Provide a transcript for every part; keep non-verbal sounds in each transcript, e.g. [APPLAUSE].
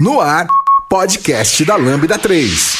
No ar, podcast da Lambda 3.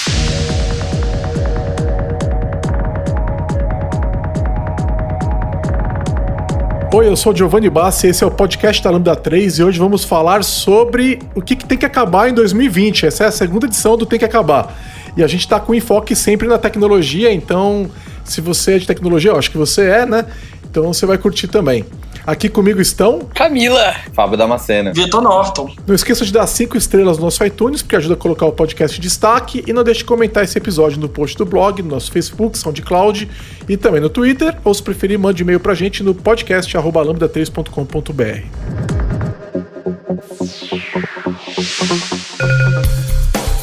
Oi, eu sou o Giovanni Bassi, esse é o podcast da Lambda 3 e hoje vamos falar sobre o que, que tem que acabar em 2020. Essa é a segunda edição do Tem que Acabar. E a gente está com enfoque sempre na tecnologia, então se você é de tecnologia, eu acho que você é, né? Então você vai curtir também. Aqui comigo estão Camila, Fábio Damasceno. Vitor Norton. Não esqueça de dar cinco estrelas no nosso iTunes, porque ajuda a colocar o podcast em destaque. E não deixe de comentar esse episódio no post do blog, no nosso Facebook, SoundCloud e também no Twitter. Ou se preferir, mande e-mail pra gente no podcast lambda3.com.br.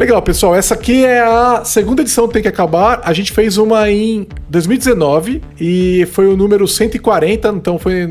Legal, pessoal. Essa aqui é a segunda edição do Tem que Acabar. A gente fez uma em 2019 e foi o número 140, então foi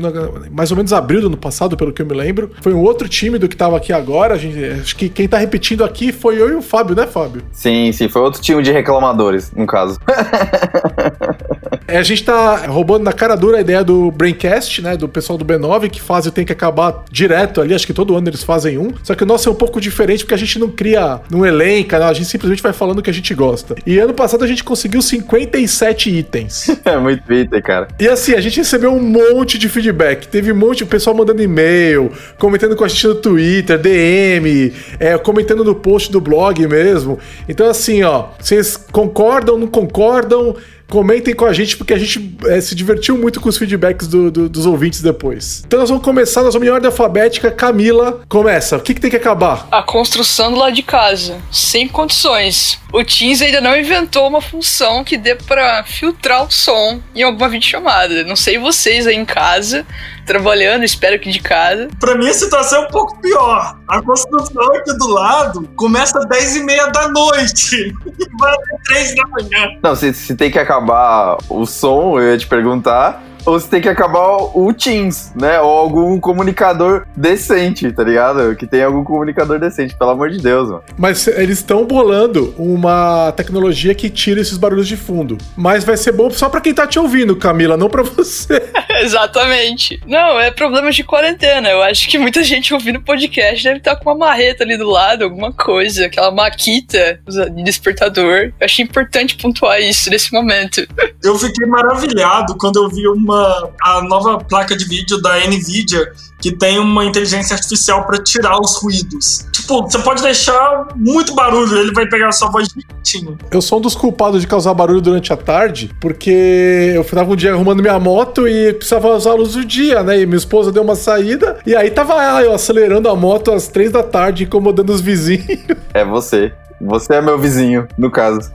mais ou menos abril do ano passado, pelo que eu me lembro. Foi um outro time do que tava aqui agora. A gente, acho que quem tá repetindo aqui foi eu e o Fábio, né, Fábio? Sim, sim, foi outro time de reclamadores, no caso. [LAUGHS] É, a gente tá roubando na cara dura a ideia do Braincast, né? Do pessoal do B9, que faz o Tem que Acabar direto ali. Acho que todo ano eles fazem um. Só que o nosso é um pouco diferente porque a gente não cria um elenco, não, a gente simplesmente vai falando o que a gente gosta. E ano passado a gente conseguiu 57 itens. [LAUGHS] É muito Twitter, cara. E assim, a gente recebeu um monte de feedback. Teve um monte, o pessoal mandando e-mail, comentando com a gente no Twitter, DM, é, comentando no post do blog mesmo. Então, assim, ó, vocês concordam, não concordam? Comentem com a gente, porque a gente é, se divertiu muito com os feedbacks do- do- dos ouvintes depois. Então nós vamos começar, nós vamos em ordem alfabética. Camila, começa. O que, que tem que acabar? a construção do lado de casa, sem condições. O Teams ainda não inventou uma função que dê pra filtrar o som em alguma videochamada. Não sei vocês aí em casa, trabalhando, espero que de casa. Pra mim a situação é um pouco pior. A construção aqui do lado começa às 10 e meia da noite e [LAUGHS] vai até 3 da manhã. Não, se, se tem que acabar o som, eu ia te perguntar. Ou se tem que acabar o Teams, né? Ou algum comunicador decente, tá ligado? Que tem algum comunicador decente, pelo amor de Deus, mano. Mas eles estão bolando uma tecnologia que tira esses barulhos de fundo. Mas vai ser bom só pra quem tá te ouvindo, Camila, não pra você. [LAUGHS] Exatamente. Não, é problema de quarentena. Eu acho que muita gente ouvindo podcast deve estar com uma marreta ali do lado, alguma coisa, aquela maquita de despertador. Eu achei importante pontuar isso nesse momento. Eu fiquei maravilhado quando eu vi uma a nova placa de vídeo da Nvidia que tem uma inteligência artificial pra tirar os ruídos. Tipo, você pode deixar muito barulho, ele vai pegar a sua voz direitinho. Eu sou um dos culpados de causar barulho durante a tarde, porque eu tava um dia arrumando minha moto e precisava usar a luz do dia, né? E minha esposa deu uma saída, e aí tava ela, eu acelerando a moto às três da tarde, incomodando os vizinhos. É você. Você é meu vizinho, no caso.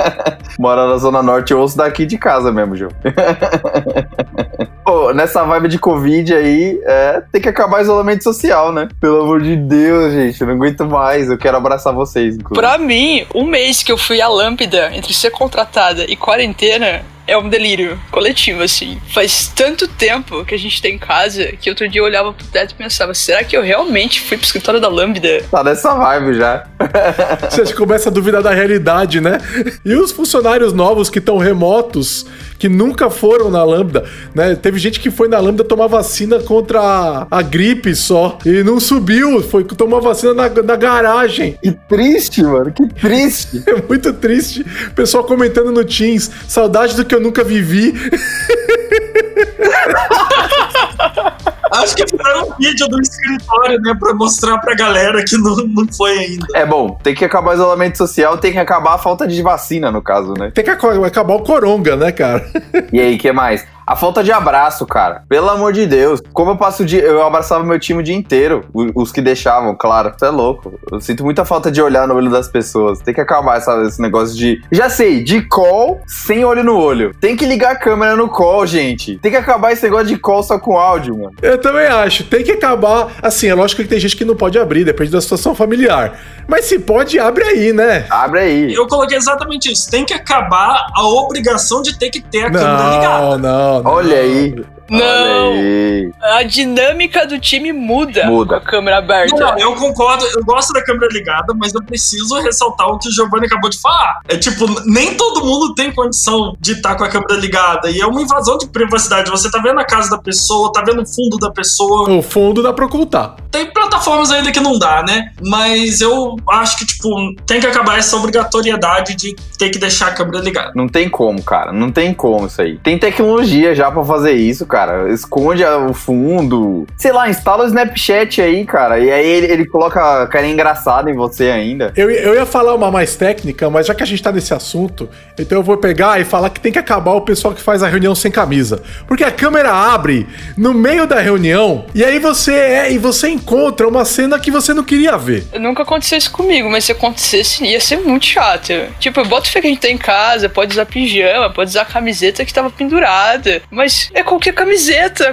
[LAUGHS] Mora na Zona Norte, eu ouço daqui de casa mesmo, Gil. [LAUGHS] Pô, nessa vibe de Covid aí, é, tem que acabar o isolamento social, né? Pelo amor de Deus, gente, eu não aguento mais. Eu quero abraçar vocês, inclusive. Pra mim, um mês que eu fui à lâmpada entre ser contratada e quarentena é um delírio coletivo, assim. Faz tanto tempo que a gente tá em casa que outro dia eu olhava pro teto e pensava: será que eu realmente fui pro escritório da Lambda? Tá nessa vibe já. [LAUGHS] Você começa a duvidar da realidade, né? E os funcionários novos que estão remotos, que nunca foram na Lambda, né? Teve gente que foi na Lambda tomar vacina contra a, a gripe só. E não subiu, foi tomar vacina na, na garagem. Que triste, mano, que triste. [LAUGHS] É muito triste. O pessoal comentando no Teams, saudade do que eu nunca vivi. [LAUGHS] Acho que fizeram um vídeo do escritório, né, pra mostrar pra galera que não, não foi ainda. É bom, tem que acabar o isolamento social, tem que acabar a falta de vacina, no caso, né? Tem que acabar o coronga, né, cara? E aí, que mais? A falta de abraço, cara. Pelo amor de Deus. Como eu passo o dia. Eu abraçava meu time o dia inteiro. Os que deixavam, claro. Você é louco. Eu sinto muita falta de olhar no olho das pessoas. Tem que acabar essa- esse negócio de. Já sei, de call sem olho no olho. Tem que ligar a câmera no call, gente. Tem que acabar esse negócio de call só com áudio, mano. Eu também acho. Tem que acabar. Assim, é lógico que tem gente que não pode abrir, depende da situação familiar. Mas se pode, abre aí, né? Abre aí. Eu coloquei exatamente isso. Tem que acabar a obrigação de ter que ter a câmera ligada. Não, não, não. Olha aí. Não. A dinâmica do time muda, Muda. com a câmera aberta. Não, eu concordo, eu gosto da câmera ligada, mas eu preciso ressaltar o que o Giovanni acabou de falar. É tipo, nem todo mundo tem condição de estar com a câmera ligada. E é uma invasão de privacidade. Você tá vendo a casa da pessoa, tá vendo o fundo da pessoa. O fundo dá pra ocultar. Tem plataformas ainda que não dá, né? Mas eu acho que, tipo, tem que acabar essa obrigatoriedade de ter que deixar a câmera ligada. Não tem como, cara. Não tem como isso aí. Tem tecnologia já pra fazer isso, cara. Esconde a- o fundo. Sei lá, instala o Snapchat aí, cara. E aí ele, ele coloca a cara engraçada em você ainda. Eu, eu ia falar uma mais técnica, mas já que a gente tá nesse assunto, então eu vou pegar e falar que tem que acabar o pessoal que faz a reunião sem camisa. Porque a câmera abre no meio da reunião e aí você é e você encontra uma cena que você não queria ver. Nunca aconteceu isso comigo, mas se acontecesse, ia ser muito chato. Tipo, bota fé que a gente tá em casa, pode usar pijama, pode usar a camiseta que tava pendurada. Mas é qualquer camiseta,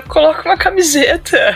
coloca uma camiseta.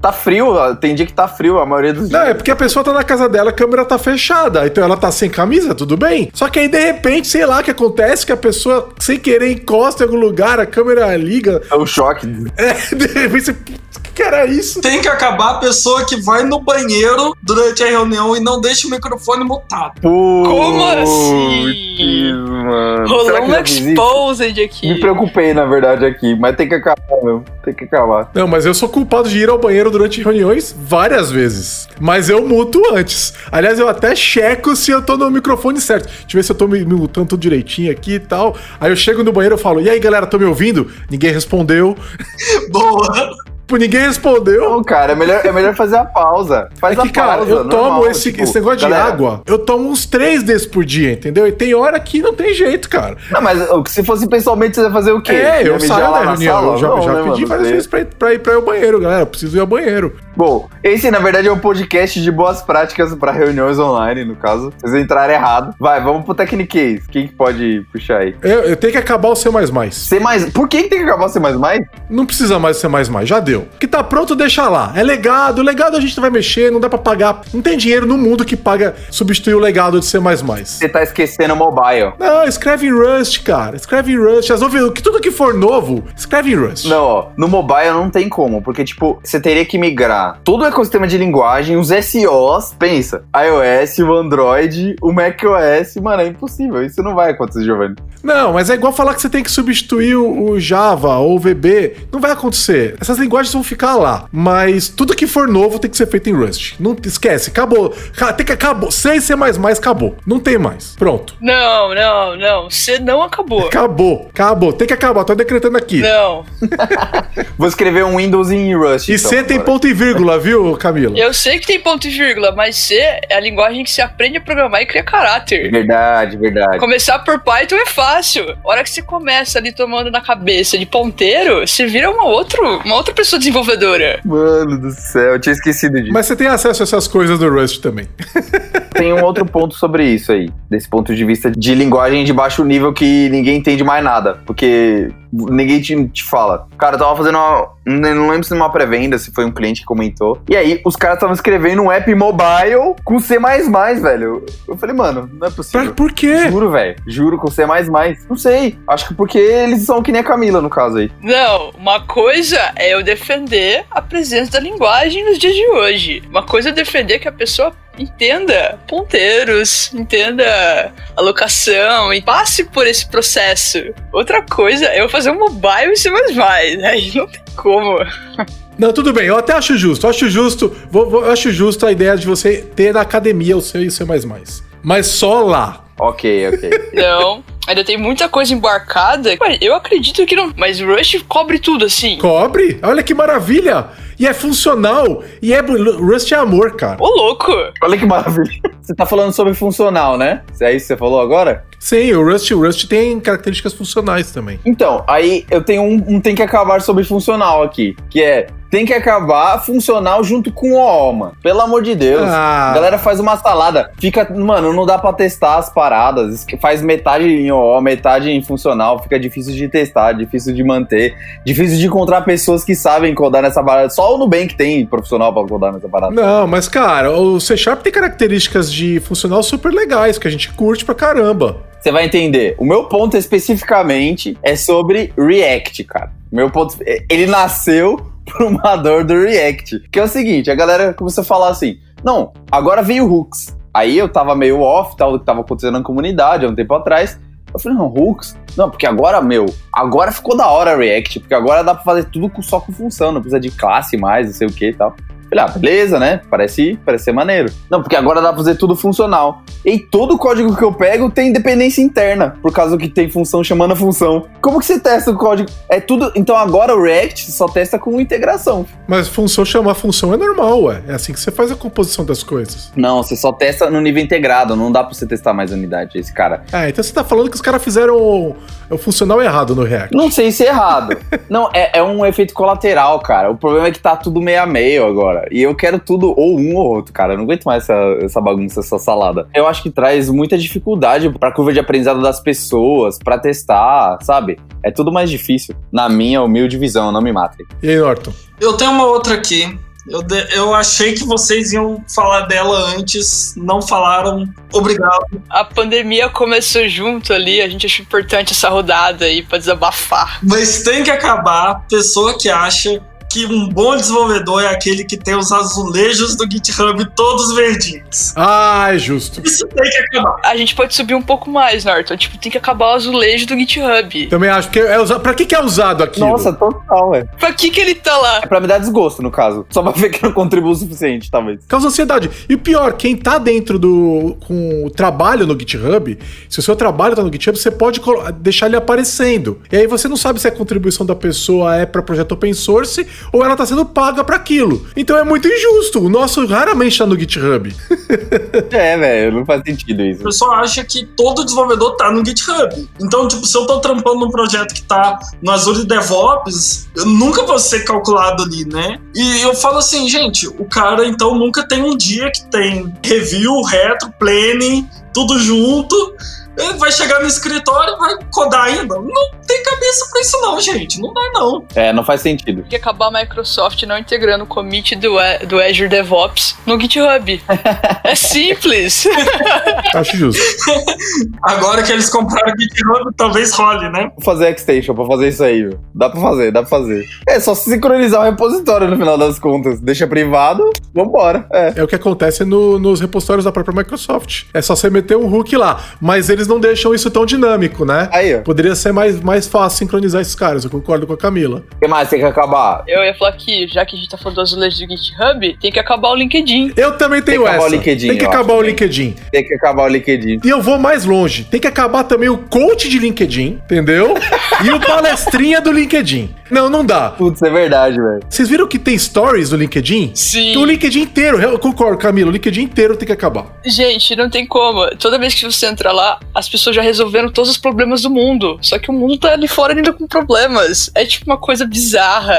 Tá frio, ó. tem dia que tá frio, a maioria dos Não, dias. é porque a pessoa tá na casa dela, a câmera tá fechada, então ela tá sem camisa, tudo bem. Só que aí de repente, sei lá o que acontece, que a pessoa sem querer encosta em algum lugar, a câmera liga. É o choque. [LAUGHS] É, de repente você. O que era isso? Tem que acabar a pessoa que vai no banheiro durante a reunião e não deixa o microfone mutado. Como assim? Mano. Rolou um exposed aqui. Me preocupei, na verdade, aqui. Mas tem que acabar, meu. Tem que acabar. Não, mas eu sou culpado de ir ao banheiro durante reuniões várias vezes. Mas eu muto antes. Aliás, eu até checo se eu tô no microfone certo. Deixa eu ver se eu tô me, me mutando tudo direitinho aqui e tal. Aí eu chego no banheiro e falo: E aí, galera, tô me ouvindo? Ninguém respondeu. [LAUGHS] Boa! Pô, ninguém respondeu. Não, cara, é melhor, é melhor fazer a pausa. Faz É que, a cara, pausa. eu tomo normal, esse, tipo, esse negócio galera, de água, eu tomo uns três desses por dia, entendeu? E tem hora que não tem jeito, cara. Não, mas se fosse pessoalmente, você vai fazer o quê? É, eu Ia saio da reunião. sala? Eu já, Não, já né, pedi mano? várias vezes pra ir, pra, ir, pra ir ao banheiro, galera. Eu preciso ir ao banheiro. Bom, esse na verdade é um podcast de boas práticas para reuniões online, no caso. Vocês entraram errado. Vai, vamos pro Technicase. Quem que pode puxar aí? Eu, eu tenho que acabar o C. C mais. Por que, que tem que acabar o C? Não precisa mais ser mais mais, já deu. O que tá pronto, deixa lá. É legado, o legado a gente não vai mexer, não dá pra pagar. Não tem dinheiro no mundo que paga substituir o legado de ser mais mais. Você tá esquecendo o mobile. Não, escreve em Rust, cara. Escreve em Rust. Resolve que tudo que for novo, escreve em Rust. Não, ó, no mobile não tem como, porque, tipo, você teria que migrar todo o ecossistema de linguagem, os SOs, pensa, iOS, o Android, o macOS, mano, é impossível, isso não vai acontecer, Giovanni. Não, mas é igual falar que você tem que substituir o, o Java ou o VB. Não vai acontecer. Essas linguagens vão ficar lá. Mas tudo que for novo tem que ser feito em Rust. Não esquece, acabou. Ca- Tem que acabou. Sem C acabou. Não tem mais. Pronto. Não, não, não. Você não acabou. Acabou. Acabou. Tem que acabar. Tô decretando aqui. Não. Vou escrever um Windows em Rust. E então, C tem agora. ponto e vírgula, viu, Camila? Eu sei que tem ponto e vírgula, mas C é a linguagem que você aprende a programar e cria caráter. Verdade, verdade. Começar por Python é fácil. A hora que você começa ali tomando na cabeça de ponteiro, você vira uma, outro, uma outra pessoa desenvolvedora. Mano do céu, eu tinha esquecido disso. Mas você tem acesso a essas coisas do Rust também. Tem um outro ponto sobre isso aí, desse ponto de vista de linguagem de baixo nível que ninguém entende mais nada, porque ninguém te, te fala. Cara, eu tava fazendo uma. Não lembro se numa pré-venda, se foi um cliente que comentou. E aí, os caras estavam escrevendo um app mobile com C, velho. Eu falei, mano, não é possível. por quê? Juro, velho. Juro com C. Não sei. Acho que porque eles são que nem a Camila, no caso aí. Não, uma coisa é eu defender a presença da linguagem nos dias de hoje. Uma coisa é defender que a pessoa entenda ponteiros, entenda alocação e passe por esse processo. Outra coisa é eu fazer um mobile e C++. Aí não tem como. Não, tudo bem. Eu até acho justo. Acho justo. Vou, vou- eu acho justo a ideia de você ter na academia o seu e o C. Mas só lá. Ok, ok. [LAUGHS] Não, ainda tem muita coisa embarcada. Eu acredito que não. Mas Rush cobre tudo assim. Cobre? Olha que maravilha! E é funcional. E é Rust é amor, cara. Ô, louco! Olha que maravilha. [LAUGHS] Você tá falando sobre funcional, né? É isso que você falou agora? Sim, o Rust, o Rust tem características funcionais também. Então, aí eu tenho um, um tem que acabar sobre funcional aqui, que é tem que acabar funcional junto com o OO, mano. Pelo amor de Deus. Ah. A galera faz uma salada. Fica, mano, não dá pra testar as paradas. Faz metade em OO, metade em funcional. Fica difícil de testar, difícil de manter. Difícil de encontrar pessoas que sabem codar nessa parada. Só o Nubank tem profissional pra codar nessa parada. Não, mas cara, o C Sharp tem características de funcional super legais que a gente curte pra caramba. Você vai entender. O meu ponto especificamente é sobre React, cara. Meu ponto. Ele nasceu [LAUGHS] por uma dor do React. Que é o seguinte: a galera começou a falar assim: não, agora veio o Hooks. Aí eu tava meio off, tal, do que tava acontecendo na comunidade há um tempo atrás. Eu falei, não, Hooks? Não, porque agora, meu, agora ficou da hora React, porque agora dá pra fazer tudo só com função, não precisa de classe mais, não sei o que e tal. Falei, ah, beleza, né? Parece, parece ser maneiro. Não, porque agora dá pra fazer tudo funcional. E todo código que eu pego tem dependência interna, por causa que tem função chamando a função. Como que você testa o código? É tudo. Então agora o React só testa com integração. Mas função chamar função é normal, ué. É assim que você faz a composição das coisas. Não, você só testa no nível integrado, não dá pra você testar mais unidade, esse cara. Ah, então você tá falando que os caras fizeram o, o funcional errado no React. Não sei se é errado. [LAUGHS] não, é, é um efeito colateral, cara. O problema é que tá tudo meio a meio agora. E eu quero tudo ou um ou outro, cara. Eu não aguento mais essa, essa bagunça, essa salada. Eu acho que traz muita dificuldade pra curva de aprendizado das pessoas, pra testar, sabe? É tudo mais difícil. Na minha humilde visão, não me matem. E aí, Norton? Eu tenho uma outra aqui. Eu, de- eu achei que vocês iam falar dela antes, não falaram. Obrigado. A pandemia começou junto ali, a gente achou importante essa rodada aí pra desabafar. Mas tem que acabar pessoa que acha que um bom desenvolvedor é aquele que tem os azulejos do GitHub todos verdinhos. Ah, é justo. Isso tem que acabar. A gente pode subir um pouco mais, Norton. Tipo, tem que acabar o azulejo do GitHub. Também acho que é usado. Pra que, que é usado aquilo? Nossa, total, é. Pra que que ele tá lá? É pra me dar desgosto, no caso. Só pra [LAUGHS] ver que eu não contribuo o suficiente, talvez. Causa ansiedade. E o pior, quem tá dentro do. com o trabalho no GitHub, se o seu trabalho tá no GitHub, você pode deixar ele aparecendo. E aí você não sabe se a contribuição da pessoa é pra projeto open source ou ela tá sendo paga pra aquilo. Então é muito injusto. O nosso raramente tá no GitHub. [LAUGHS] É, velho, não faz sentido isso. pessoa acha que todo desenvolvedor tá no GitHub. Então, tipo, se eu tô trampando num projeto que tá no Azure DevOps, eu nunca vou ser calculado ali, né? E eu falo assim, gente, o cara então nunca tem um dia que tem review, retro, planning, tudo junto. Ele vai chegar no escritório e vai codar ainda. Não tem cabeça pra isso, não, gente. Não dá, não. É, não faz sentido. Tem que acabar a Microsoft não integrando o commit do, do Azure DevOps no GitHub. é simples. [LAUGHS] Acho justo. Agora que eles compraram o GitHub, talvez role, né? Vou fazer extension pra fazer isso aí, viu? Dá pra fazer, dá pra fazer. É só sincronizar o repositório no final das contas. Deixa privado, vambora. É. É o que acontece no- nos repositórios da própria Microsoft. É só você meter um hook lá. Mas eles não deixam isso tão dinâmico, né? Aí, ó. Poderia ser mais, mais fácil sincronizar esses caras. Eu concordo com a Camila. O que mais tem que acabar? Eu ia falar que, já que a gente tá falando do azulejo do GitHub, tem que acabar o LinkedIn. Eu também tenho que acabar essa. o LinkedIn, tem que acabar acho o. LinkedIn. Tem que acabar o LinkedIn. E eu vou mais longe. Tem que acabar também o coach de LinkedIn, entendeu? [LAUGHS] e o palestrinha do LinkedIn. Não, não dá. Putz, é verdade, velho. Vocês viram que tem stories no LinkedIn? Sim. O LinkedIn inteiro, eu concordo, Camilo, o LinkedIn inteiro tem que acabar. Gente, não tem como. Toda vez que você entra lá, as pessoas já resolveram todos os problemas do mundo. Só que o mundo tá ali fora ainda com problemas. É tipo uma coisa bizarra.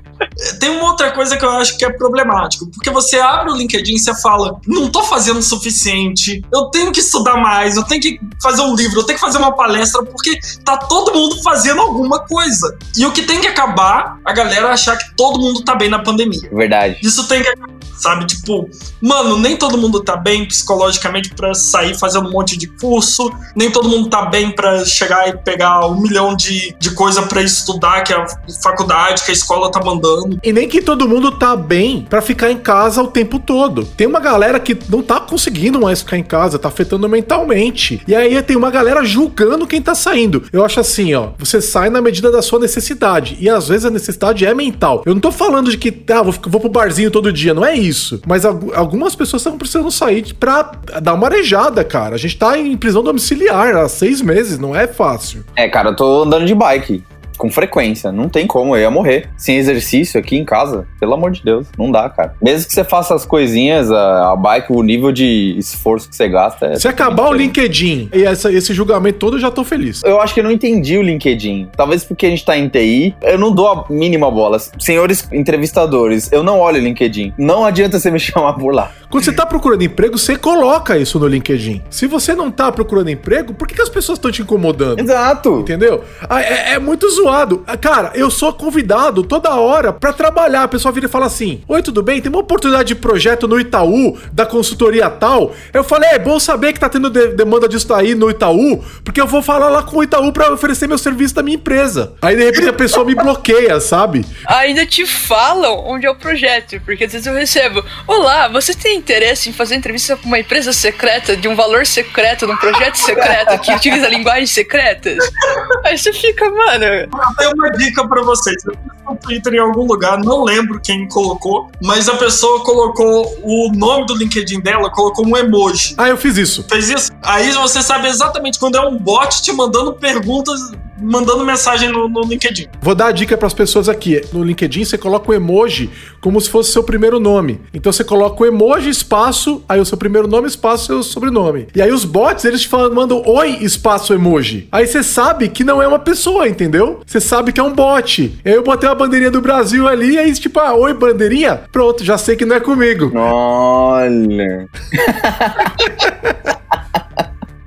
[LAUGHS] Tem uma outra coisa que eu acho que é problemático, porque você abre o LinkedIn e você fala, não tô fazendo o suficiente, eu tenho que estudar mais, eu tenho que fazer um livro, eu tenho que fazer uma palestra, porque tá todo mundo fazendo alguma coisa. E o que tem que acabar, a galera achar que todo mundo tá bem na pandemia. Verdade. Isso tem que acabar, sabe? Tipo, mano, nem todo mundo tá bem psicologicamente pra sair fazendo um monte de curso, nem todo mundo tá bem pra chegar e pegar um milhão de, de coisa pra estudar que a faculdade, que a escola tá mandando. E nem que todo mundo tá bem pra ficar em casa o tempo todo. Tem uma galera que não tá conseguindo mais ficar em casa, tá afetando mentalmente. E aí tem uma galera julgando quem tá saindo. Eu acho assim, ó, você sai na medida da sua necessidade. E às vezes a necessidade é mental. Eu não tô falando de que, ah, vou, vou pro barzinho todo dia. Não é isso. Mas algu- algumas pessoas estão precisando sair pra dar uma arejada, cara. A gente tá em prisão domiciliar há seis meses, não é fácil. É, cara, eu tô andando de bike. Com frequência. Não tem como, eu ia morrer. Sem exercício aqui em casa, pelo amor de Deus, não dá, cara. Mesmo que você faça as coisinhas, a, a bike, o nível de esforço que você gasta é. Se acabar o LinkedIn e essa- esse julgamento todo, eu já tô feliz. Eu acho que eu não entendi o LinkedIn. Talvez porque a gente tá em TI, eu não dou a mínima bola. Senhores entrevistadores, eu não olho o LinkedIn. Não adianta você me [LAUGHS] chamar por lá. Quando você tá procurando emprego, você coloca isso no LinkedIn. Se você não tá procurando emprego, por que, que as pessoas estão te incomodando? Exato. Entendeu? Ah, É, é muito zoado. Ah, Cara, eu sou convidado toda hora pra trabalhar. A pessoa vira e fala assim: Oi, tudo bem? Tem uma oportunidade de projeto no Itaú, da consultoria tal. Eu falei: É bom saber que tá tendo de- demanda disso aí no Itaú, porque eu vou falar lá com o Itaú pra oferecer meu serviço da minha empresa. Aí de repente a pessoa me bloqueia, sabe? Ainda te falam onde é o projeto, porque às vezes eu recebo: Olá, você tem interesse em fazer entrevista com uma empresa secreta de um valor secreto, num projeto secreto que utiliza linguagens secretas? Aí você fica, mano. Tenho uma dica pra vocês. Eu fiz no Twitter em algum lugar, não lembro quem colocou, mas a pessoa colocou o nome do LinkedIn dela, colocou um emoji. Ah, eu fiz isso. Fez isso? Aí você sabe exatamente quando é um bot te mandando perguntas, mandando mensagem no, no LinkedIn. Vou dar a dica para as pessoas aqui. No LinkedIn você coloca o emoji como se fosse seu primeiro nome. Então você coloca o emoji espaço, aí o seu primeiro nome espaço seu sobrenome. E aí os bots eles te falam, mandam oi espaço emoji. Aí você sabe que não é uma pessoa, entendeu? Você sabe que é um bot. E aí eu botei uma bandeirinha do Brasil ali, e aí tipo, ah, oi bandeirinha, pronto, já sei que não é comigo. Olha. [LAUGHS]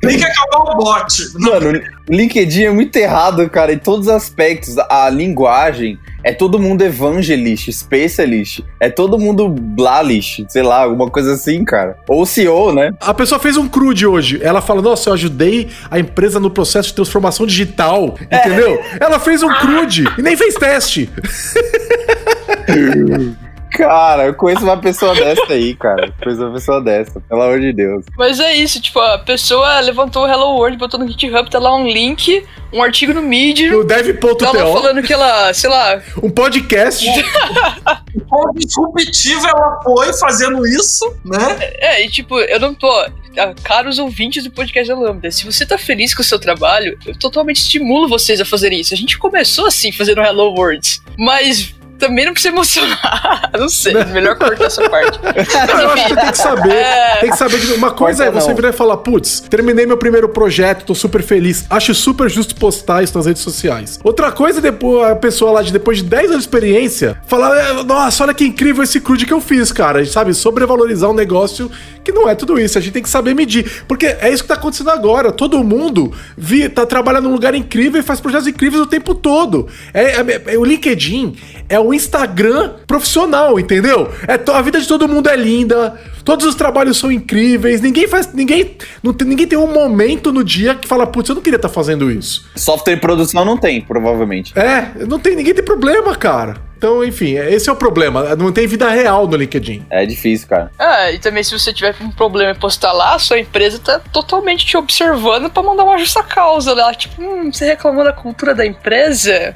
Tem que acabar o bot. Mano, o LinkedIn é muito errado, cara, em todos os aspectos. A linguagem é todo mundo evangelist, specialist, é todo mundo blalist, sei lá, alguma coisa assim, cara. Ou CEO, né? A pessoa fez um crude hoje. Ela fala: Nossa, eu ajudei a empresa no processo de transformação digital. Entendeu? Ela fez um crude e nem fez teste. [LAUGHS] Cara, eu conheço uma pessoa dessa aí, cara. Eu Conheço uma pessoa dessa, pelo amor de Deus. Mas é isso, tipo, a pessoa levantou o Hello World, botou no GitHub, tá lá um link, um artigo no Medium. O dev.to, Tá lá falando que ela, sei lá, um podcast. [LAUGHS] quão disruptiva ela foi fazendo isso, né? É, e tipo, eu não tô. ah, Caros ouvintes do podcast da Lambda, se você tá feliz com o seu trabalho, eu totalmente estimulo vocês a fazerem isso. A gente começou assim, fazendo Hello Worlds, mas também não precisa emocionar. [LAUGHS] não sei, melhor cortar essa parte. [LAUGHS] Eu acho que tem que saber. É. Tem que saber que uma coisa é Corta você não. virar e falar, putz, terminei meu primeiro projeto, tô super feliz. Acho super justo postar isso nas redes sociais. Outra coisa é depois a pessoa lá de depois de 10 anos de experiência falar, "É, nossa, olha que incrível esse crude que eu fiz, cara. Sabe, sobrevalorizar um negócio que não é tudo isso. A gente tem que saber medir. Porque é isso que tá acontecendo agora. Todo mundo vi, tá trabalhando num lugar incrível e faz projetos incríveis o tempo todo. É, é- é- o LinkedIn é o Instagram profissional, entendeu? É a vida de todo mundo é linda, todos os trabalhos são incríveis, ninguém faz. Ninguém, não tem, ninguém tem um momento no dia que fala, putz, eu não queria estar fazendo isso. Software e produção não tem, provavelmente. É, não tem, ninguém tem problema, cara. Então, enfim, esse é o problema. Não tem vida real no LinkedIn. É difícil, cara. Ah, e também se você tiver um problema em postar lá, a sua empresa tá totalmente te observando pra mandar uma justa causa lá. Tipo, hum, você reclamou da cultura da empresa?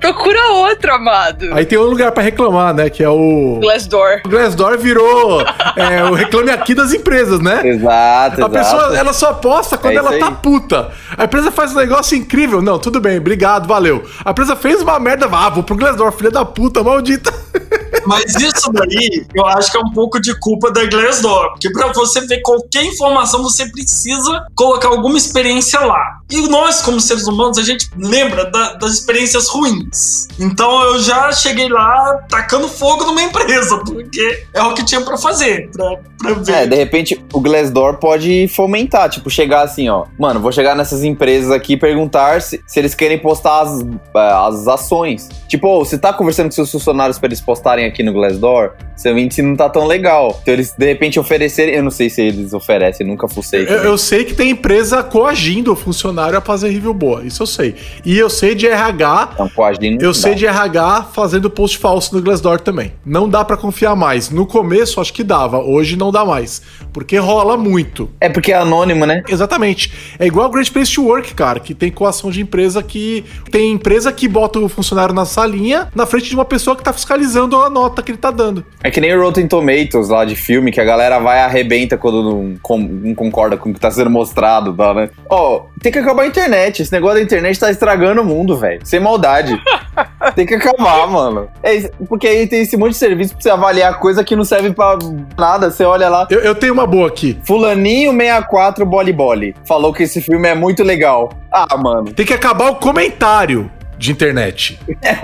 Procura outro, amado. Aí tem um lugar pra reclamar, né? Que é o. Glassdoor. O Glassdoor virou é, o reclame aqui das empresas, né? Exato, A exato. pessoa, ela só posta quando É ela tá aí. puta. A empresa faz um negócio incrível. Não, tudo bem, obrigado, valeu. A empresa fez uma merda, ah, vou pro Glassdoor, filha da puta, maldita. [LAUGHS] Mas isso daí, eu acho que é um pouco de culpa da Glassdoor. Porque pra você ver qualquer informação, você precisa colocar alguma experiência lá. E nós, como seres humanos, a gente lembra da- das experiências ruins. Então eu já cheguei lá tacando fogo numa empresa, porque é o que tinha pra fazer, pra, pra ver. É, de repente o Glassdoor pode fomentar, tipo, chegar assim, ó. Mano, vou chegar nessas empresas aqui e perguntar se, se eles querem postar as, eh, as ações. Tipo, você tá conversando com seus funcionários pra eles postarem aqui no Glassdoor? Seu índice não tá tão legal. Então eles, de repente, oferecerem. Eu não sei se eles oferecem, nunca fucei. Eu, eu sei que tem empresa coagindo o funcionário a fazer review boa, isso eu sei. E eu sei de RH Então, coagindo. Eu sei dá. de RH fazendo post falso no Glassdoor também. Não dá pra confiar mais. No começo acho que dava, hoje não dá mais, porque rola muito. É porque é anônimo, né? Exatamente. É igual o Great Place to Work, cara, que tem coação de empresa que tem empresa que bota o funcionário na salinha na frente de uma pessoa que tá fiscalizando a nota nota que ele tá dando. É que nem o Rotten Tomatoes lá de filme, que a galera vai e arrebenta quando não, com- não concorda com o que tá sendo mostrado, tá, né? Ó, tem que acabar a internet. Esse negócio da internet tá estragando o mundo, velho. Sem maldade. [LAUGHS] tem que acabar, mano. É isso, porque aí tem esse monte de serviço pra você avaliar coisa que não serve pra nada. Você olha lá. Eu, eu tenho uma boa aqui. Fulaninho 64 Boli Boli falou que esse filme é muito legal. Ah, mano. Tem que acabar o comentário de internet. [LAUGHS] É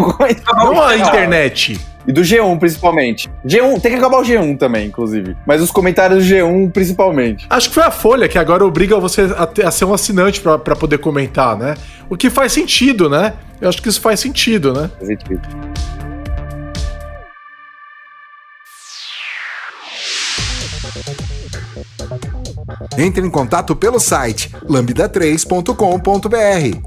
Não a internet. E do G1, principalmente. G1, tem que acabar o G1 também, inclusive. Mas os comentários do G1, principalmente. Acho que foi a Folha que agora obriga você a, ter- a ser um assinante pra, pra poder comentar, né? O que faz sentido, né? Eu acho que isso faz sentido, né? Entre em contato pelo site lambda3.com.br.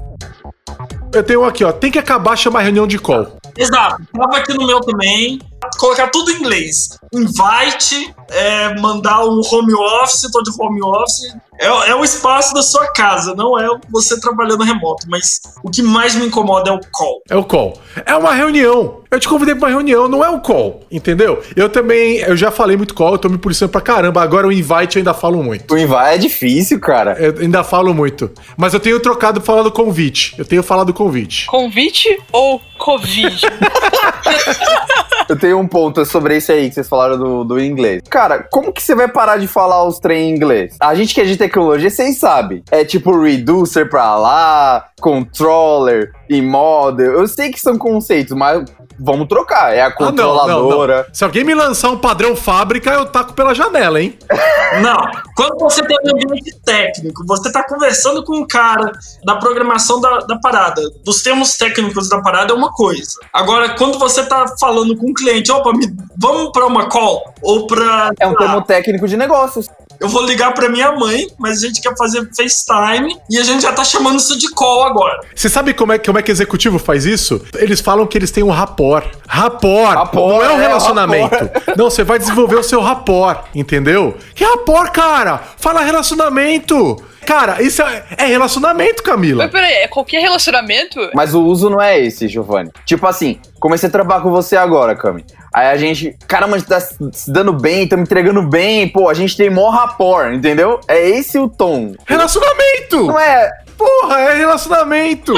Eu tenho um aqui, ó. Tem que acabar chamar reunião de call. Exato. Tava aqui no meu também. Colocar tudo em inglês. Invite, é, mandar um home office, tô de home office. É, é o espaço da sua casa, não é você trabalhando remoto. Mas o que mais me incomoda é o call. É o call. É uma reunião. Eu te convidei pra uma reunião, não é o call. Entendeu? Eu também, eu já falei muito call, eu tô me policiando pra caramba. Agora o invite eu ainda falo muito. O invite é difícil, cara. Eu ainda falo muito. Mas eu tenho trocado falando convite. Eu tenho falado convite. Convite ou Covid? [LAUGHS] [LAUGHS] Eu tenho um ponto sobre isso aí que vocês falaram do, do inglês. Cara, como que você vai parar de falar os trem em inglês? A gente que é de tecnologia, vocês sabem. É tipo reducer pra lá, controller e model. Eu sei que são conceitos, mas vamos trocar. É a Ah, não, não, controladora. não. Se alguém me lançar um padrão fábrica, eu taco pela janela, hein? [LAUGHS] Não. Quando você tem um ambiente técnico, você tá conversando com um cara da programação da, da parada, dos termos técnicos da parada é uma coisa. Agora, quando você tá falando com um cliente, opa, me- vamos pra uma call ou pra. É um termo técnico de negócios. Eu vou ligar pra minha mãe, mas a gente quer fazer FaceTime e a gente já tá chamando isso de call agora. Você sabe como é, como é que executivo faz isso? Eles falam que eles têm um rapport. Rapport. Rapport, não é um é, relacionamento. [LAUGHS] Não, você vai desenvolver o seu rapport, entendeu? Que rapport, cara? Fala relacionamento. Cara, isso é, é relacionamento, Camila. Mas peraí, é qualquer relacionamento? Mas o uso não é esse, Giovanni. Tipo assim, comecei a trabalhar com você agora, Cami. Aí a gente, caramba, a gente tá se dando bem, tá me entregando bem, pô, a gente tem mó rapport, entendeu? É esse o tom. Relacionamento! Não é, Porra, é relacionamento!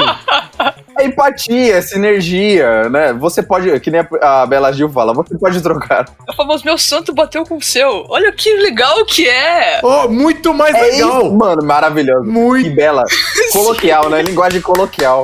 é empatia, é sinergia, né? Você pode, que nem a, Bela Gil fala, você pode trocar. É o famoso meu santo bateu com o seu. Olha que legal que é. oh, muito mais É legal! isso, mano, maravilhoso. Muito. Que bela. [LAUGHS] Coloquial, né? Linguagem coloquial.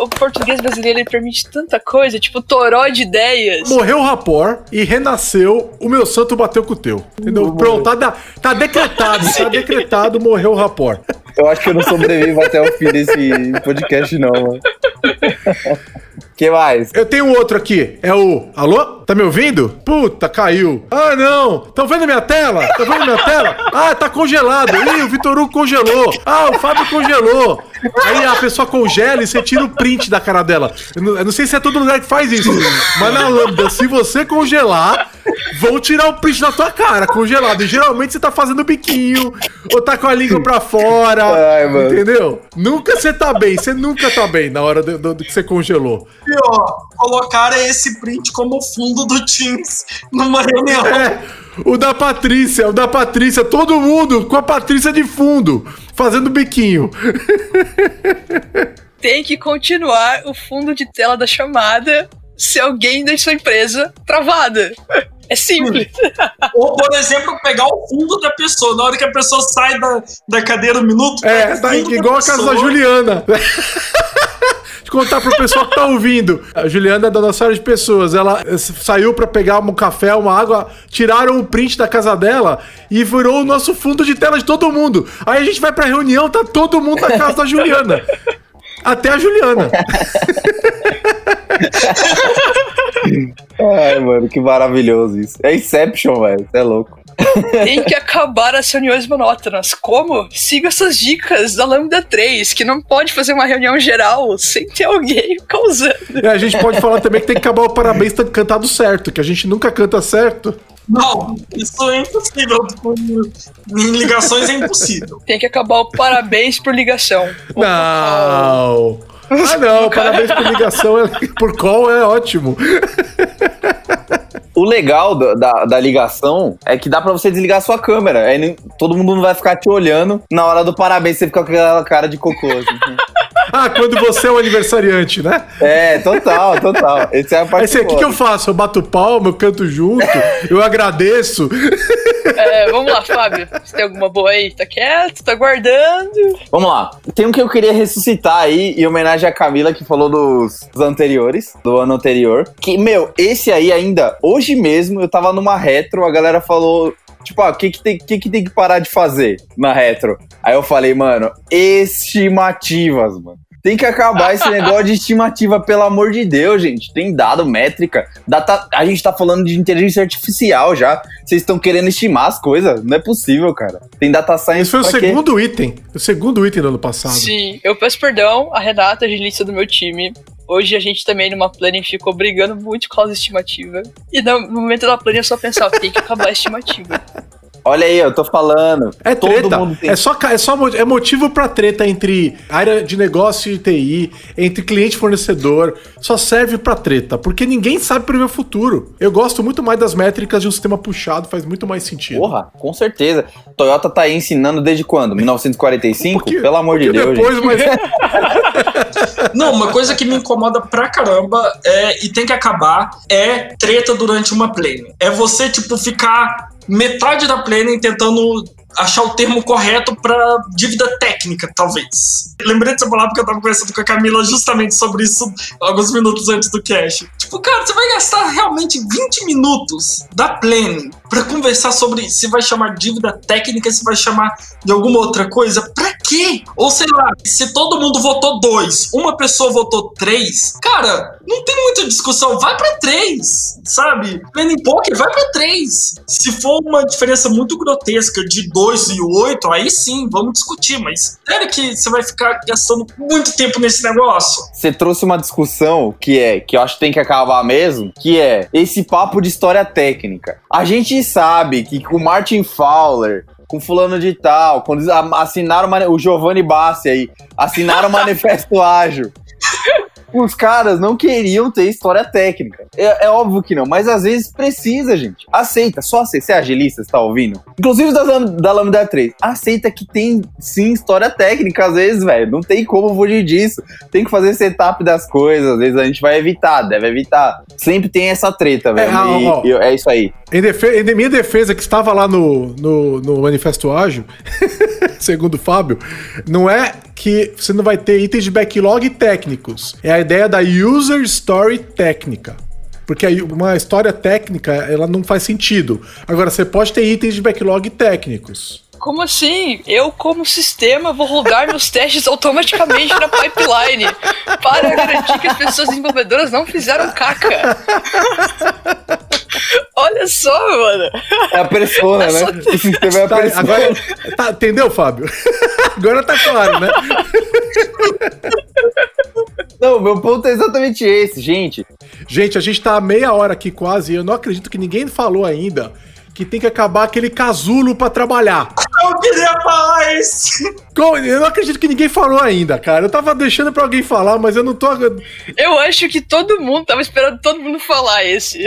O português brasileiro ele permite tanta coisa, tipo toró de ideias. Morreu o rapport e renasceu, o meu santo bateu com o teu. Entendeu? Pronto, tá, tá decretado, tá [LAUGHS] decretado, morreu o rapport. Eu acho que eu não sobrevivo até o fim desse podcast, não, mano. [LAUGHS] que mais? Eu tenho outro aqui, é o. Alô? Tá me ouvindo? Puta, caiu. Ah, não! Tão vendo minha tela? Tá vendo minha tela? Ah, tá congelado. Ih, o Vitor Hugo congelou. Ah, o Fábio congelou. Aí a pessoa congela e você tira o print da cara dela. Eu não, eu não sei se é todo lugar que faz isso, mas na Lambda, se você congelar, vão tirar o print da tua cara, congelado. E geralmente você tá fazendo biquinho, ou tá com a língua pra fora. Ai, mano. Entendeu? Nunca você tá bem, você nunca tá bem na hora do, do- do que você congelou. Ó, colocaram esse print como fundo do Teams numa reunião. É, o da Patrícia, o da Patrícia, todo mundo com a Patrícia de fundo, fazendo biquinho. [LAUGHS] Tem que continuar o fundo de tela da chamada se alguém da sua empresa travada. É simples. Ou, por exemplo, pegar o fundo da pessoa. Na hora que a pessoa sai da, da cadeira um minuto, É, pega o tá igual a casa da. Juliana. [LAUGHS] Deixa eu contar pro pessoal que tá ouvindo. A Juliana é da nossa área de pessoas. Ela eh, saiu pra pegar um café, uma água, tiraram o print da casa dela e virou o nosso fundo de tela de todo mundo. Aí a gente vai pra reunião, tá todo mundo na casa da Juliana. [LAUGHS] Até a Juliana. [LAUGHS] Ai, mano, que maravilhoso isso. É Inception, velho. Você é louco. Tem que acabar as reuniões monótonas. Como? Siga essas dicas da Lambda 3, que não pode fazer uma reunião geral sem ter alguém causando. E a gente pode falar também que tem que acabar o parabéns cantado certo, que a gente nunca canta certo. Não, isso é impossível. Em ligações é impossível. Tem que acabar o parabéns por ligação. Não. Ah, não, [LAUGHS] parabéns por ligação, é- por call é ótimo. O legal do- da, da ligação é que dá pra você desligar a sua câmera. Aí nem- todo mundo não vai ficar te olhando. Na hora do parabéns, você fica com aquela cara de cocô. assim. Ah, quando você é o aniversariante, né? é, total, total. Esse é a parte Aí você, o que, que eu faço? Eu bato palma, eu canto junto, eu agradeço. É, vamos lá, Fábio. Você tem alguma boa aí? Tá quieto? Tá guardando? Vamos lá. Tem um que eu queria ressuscitar aí, em homenagem à Camila, que falou dos, dos anteriores, do ano anterior. Que, meu, esse aí ainda, hoje mesmo, eu tava numa retro, a galera falou. Tipo, ah, o que que, tem, que que tem que parar de fazer na retro? Aí eu falei, mano, estimativas, mano. Tem que acabar esse [LAUGHS] negócio de estimativa, pelo amor de Deus, gente. Tem dado, métrica. Data, a gente tá falando de inteligência artificial já. Vocês estão querendo estimar as coisas? Não é possível, cara. Tem data science Esse foi o pra quê? segundo item. O segundo item do ano passado. Sim, eu peço perdão a Renata, agilista do meu time. Hoje a gente também numa planning ficou brigando muito com a estimativa. E no momento da planning eu só pensava, tem que acabar a estimativa. [LAUGHS] Olha aí, eu tô falando. É Todo treta. mundo tem. É só, é só é motivo pra treta entre área de negócio e TI, entre cliente e fornecedor. Só serve pra treta, porque ninguém sabe prever o futuro. Eu gosto muito mais das métricas de um sistema puxado, faz muito mais sentido. Porra, com certeza. Toyota tá aí ensinando desde quando? [LAUGHS] 1945? Pouquinho- Pelo amor de pouquinho Deus, depois, gente. mas [LAUGHS] Não, uma coisa que me incomoda pra caramba é, e tem que acabar é treta durante uma plane. É você, tipo, ficar metade da plane tentando achar o termo correto pra dívida técnica, talvez. Lembrei dessa palavra porque eu tava conversando com a Camila justamente sobre isso alguns minutos antes do cash. Tipo, cara, você vai gastar realmente 20 minutos da plane pra conversar sobre se vai chamar dívida técnica, se vai chamar de alguma outra coisa. Pra quê? Ou sei lá, se todo mundo votou dois, uma pessoa votou três, cara, não tem muita discussão. Vai pra três, sabe? Planning Poker, vai pra três. Se for uma diferença muito grotesca de dois e oito, aí sim, vamos discutir. Mas sério que você vai ficar gastando muito tempo nesse negócio? Você trouxe uma discussão que é, que eu acho que tem que acabar mesmo, que é esse papo de história técnica. A gente sabe que com Martin Fowler, com fulano de tal, quando assinaram o o Giovanni Bassi aí, assinaram o [LAUGHS] Manifesto Ágil. Os caras não queriam ter história técnica. É, é óbvio que não, mas às vezes precisa, gente. Aceita, só aceita. Você é agilista, você tá ouvindo? Inclusive da, da Lambda 3. Aceita que tem sim história técnica, às vezes, velho. Não tem como fugir disso. Tem que fazer setup das coisas. Às vezes a gente vai evitar, deve evitar. Sempre tem essa treta, velho. E- ó. e é isso aí. em, defe- em minha defesa, que estava lá no, no, no Manifesto Ágil, [LAUGHS] segundo o Fábio, não é que você não vai ter itens de backlog técnicos. É a ideia da user story técnica. Porque uma história técnica, ela não faz sentido. Agora, você pode ter itens de backlog técnicos. Como assim? Eu, como sistema, vou rodar meus [LAUGHS] testes automaticamente na pipeline para garantir que as pessoas desenvolvedoras não fizeram caca. [LAUGHS] Olha só, mano. É a persona, É né? só- O sistema é a Tá, persona. agora, tá, entendeu, Fábio? [LAUGHS] Agora tá claro, né? Não, meu ponto é exatamente esse, gente. Gente, a gente tá há meia hora aqui quase e eu não acredito que ninguém falou ainda que tem que acabar aquele casulo pra trabalhar. Eu queria falar isso! Como- Eu não acredito que ninguém falou ainda, cara. Eu tava deixando pra alguém falar, mas eu não tô. Eu acho que todo mundo tava esperando todo mundo falar esse.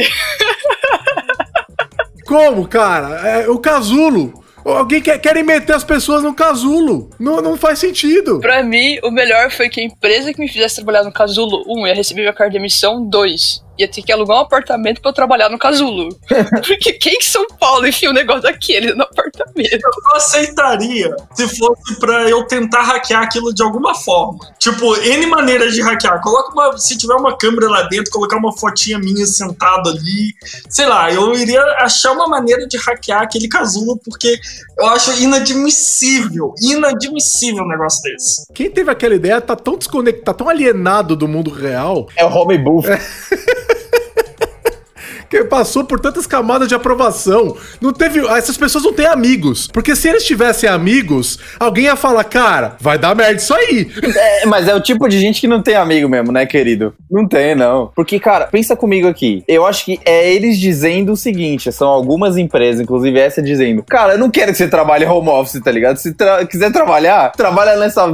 Como, cara? É, o casulo. Alguém quer querem meter as pessoas no casulo. Não, não faz sentido. Pra mim, o melhor foi que a empresa que me fizesse trabalhar no Casulo, um, ia receber minha carta de emissão, dois, ia ter que alugar um apartamento pra eu trabalhar no Casulo. [LAUGHS] Porque quem que São Paulo enfia um negócio daquele no apartamento? Eu aceitaria se fosse pra eu tentar hackear aquilo de alguma forma. Tipo, N maneiras de hackear. Coloca uma. Se tiver uma câmera lá dentro, colocar uma fotinha minha sentado ali. Sei lá, eu iria achar uma maneira de hackear aquele casulo, porque eu acho inadmissível. Inadmissível um negócio desse. Quem teve aquela ideia tá tão desconectado, tá tão alienado do mundo real, É o Home Booth. [LAUGHS] que passou por tantas camadas de aprovação. Não teve. Essas pessoas não têm amigos. Porque se eles tivessem amigos, alguém ia falar, cara, vai dar merda isso aí. [LAUGHS] É, mas é o tipo de gente que não tem amigo mesmo, né, querido? Não tem, não. Porque, cara, pensa comigo aqui. Eu acho que é eles dizendo o seguinte: são algumas empresas, inclusive essa dizendo, cara, eu não quero que você trabalhe home office, tá ligado? Se tra quiser trabalhar, trabalha nessa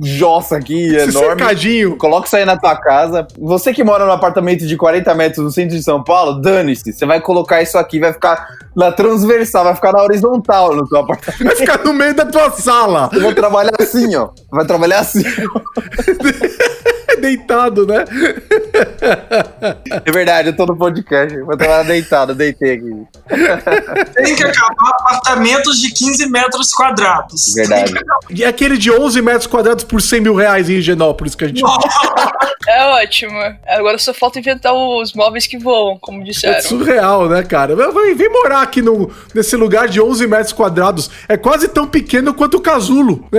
jossa aqui Esse enorme. cercadinho. Coloca isso aí na tua casa. Você que mora num apartamento de 40 metros no centro de São Paulo, dane-se. Você vai colocar isso aqui, vai ficar na transversal, vai ficar na horizontal no teu apartamento. Vai ficar no meio da tua sala. Eu vou trabalhar assim, ó. Vai trabalhar assim. [LAUGHS] Deitado, né? É verdade, eu tô no podcast. Vou trabalhar deitado, deitei aqui. Tem que acabar apartamentos de 15 metros quadrados. Verdade. E aquele de 11 metros quadrados por 100 mil reais em Higienópolis que a gente. É ótimo. Agora só falta inventar os móveis que voam, como É disseram. surreal, né, cara? Vem, vem morar aqui no, nesse lugar de 11 metros quadrados. É quase tão pequeno quanto o casulo. [LAUGHS]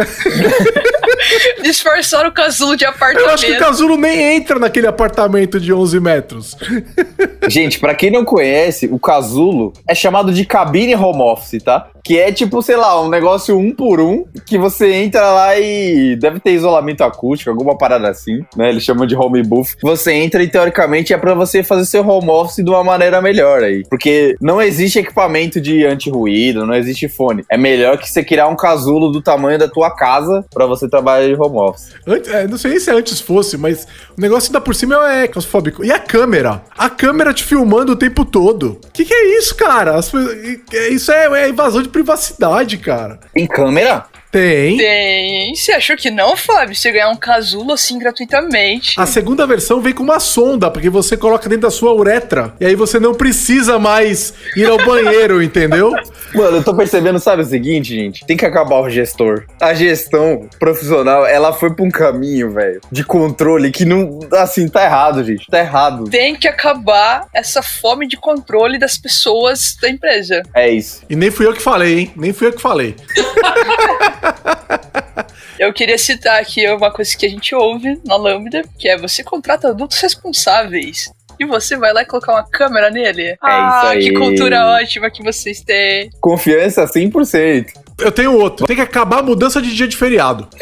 [LAUGHS] Disfarçaram o casulo de Eu acho que o apartamento. casulo nem entra naquele apartamento de 11 metros. [LAUGHS] Gente, pra quem não conhece, o casulo é chamado de cabine home office, tá? Que é tipo, sei lá, um negócio um por um, que você entra lá e deve ter isolamento acústico, alguma parada assim, né? Eles chamam de home booth. Você entra e teoricamente é pra você fazer seu home office de uma maneira melhor aí. Porque não existe equipamento de anti-ruído, não existe fone. É melhor que você criar um casulo do tamanho da tua casa pra você trabalhar de home office. Antes- é, não sei se antes fosse, mas o negócio da por cima é claustrofóbico. E a câmera? A câmera te filmando o tempo todo. O que, que é isso, cara? As é- isso é, é invasão de privacidade, cara. Tem câmera? Tem. Tem. Você achou que não, Fábio? Você ganhar um casulo assim gratuitamente. A segunda versão vem com uma sonda, porque você coloca dentro da sua uretra. E aí você não precisa mais ir ao banheiro, [LAUGHS] entendeu? Mano, eu tô percebendo, sabe o seguinte, gente? Tem que acabar o gestor. A gestão profissional, ela foi pra um caminho, velho, de controle que não. Assim, tá errado, gente. Tá errado. Tem que acabar essa fome de controle das pessoas da empresa. É isso. E nem fui eu que falei, hein? Nem fui eu que falei. [LAUGHS] [LAUGHS] Eu queria citar aqui uma coisa que a gente ouve na Lambda, que é você contrata adultos responsáveis. E você vai lá e colocar uma câmera nele. ah, isso que aí. cultura ótima que vocês têm. Confiança 100%. Eu tenho outro. Tem que acabar a mudança de dia de feriado. [LAUGHS]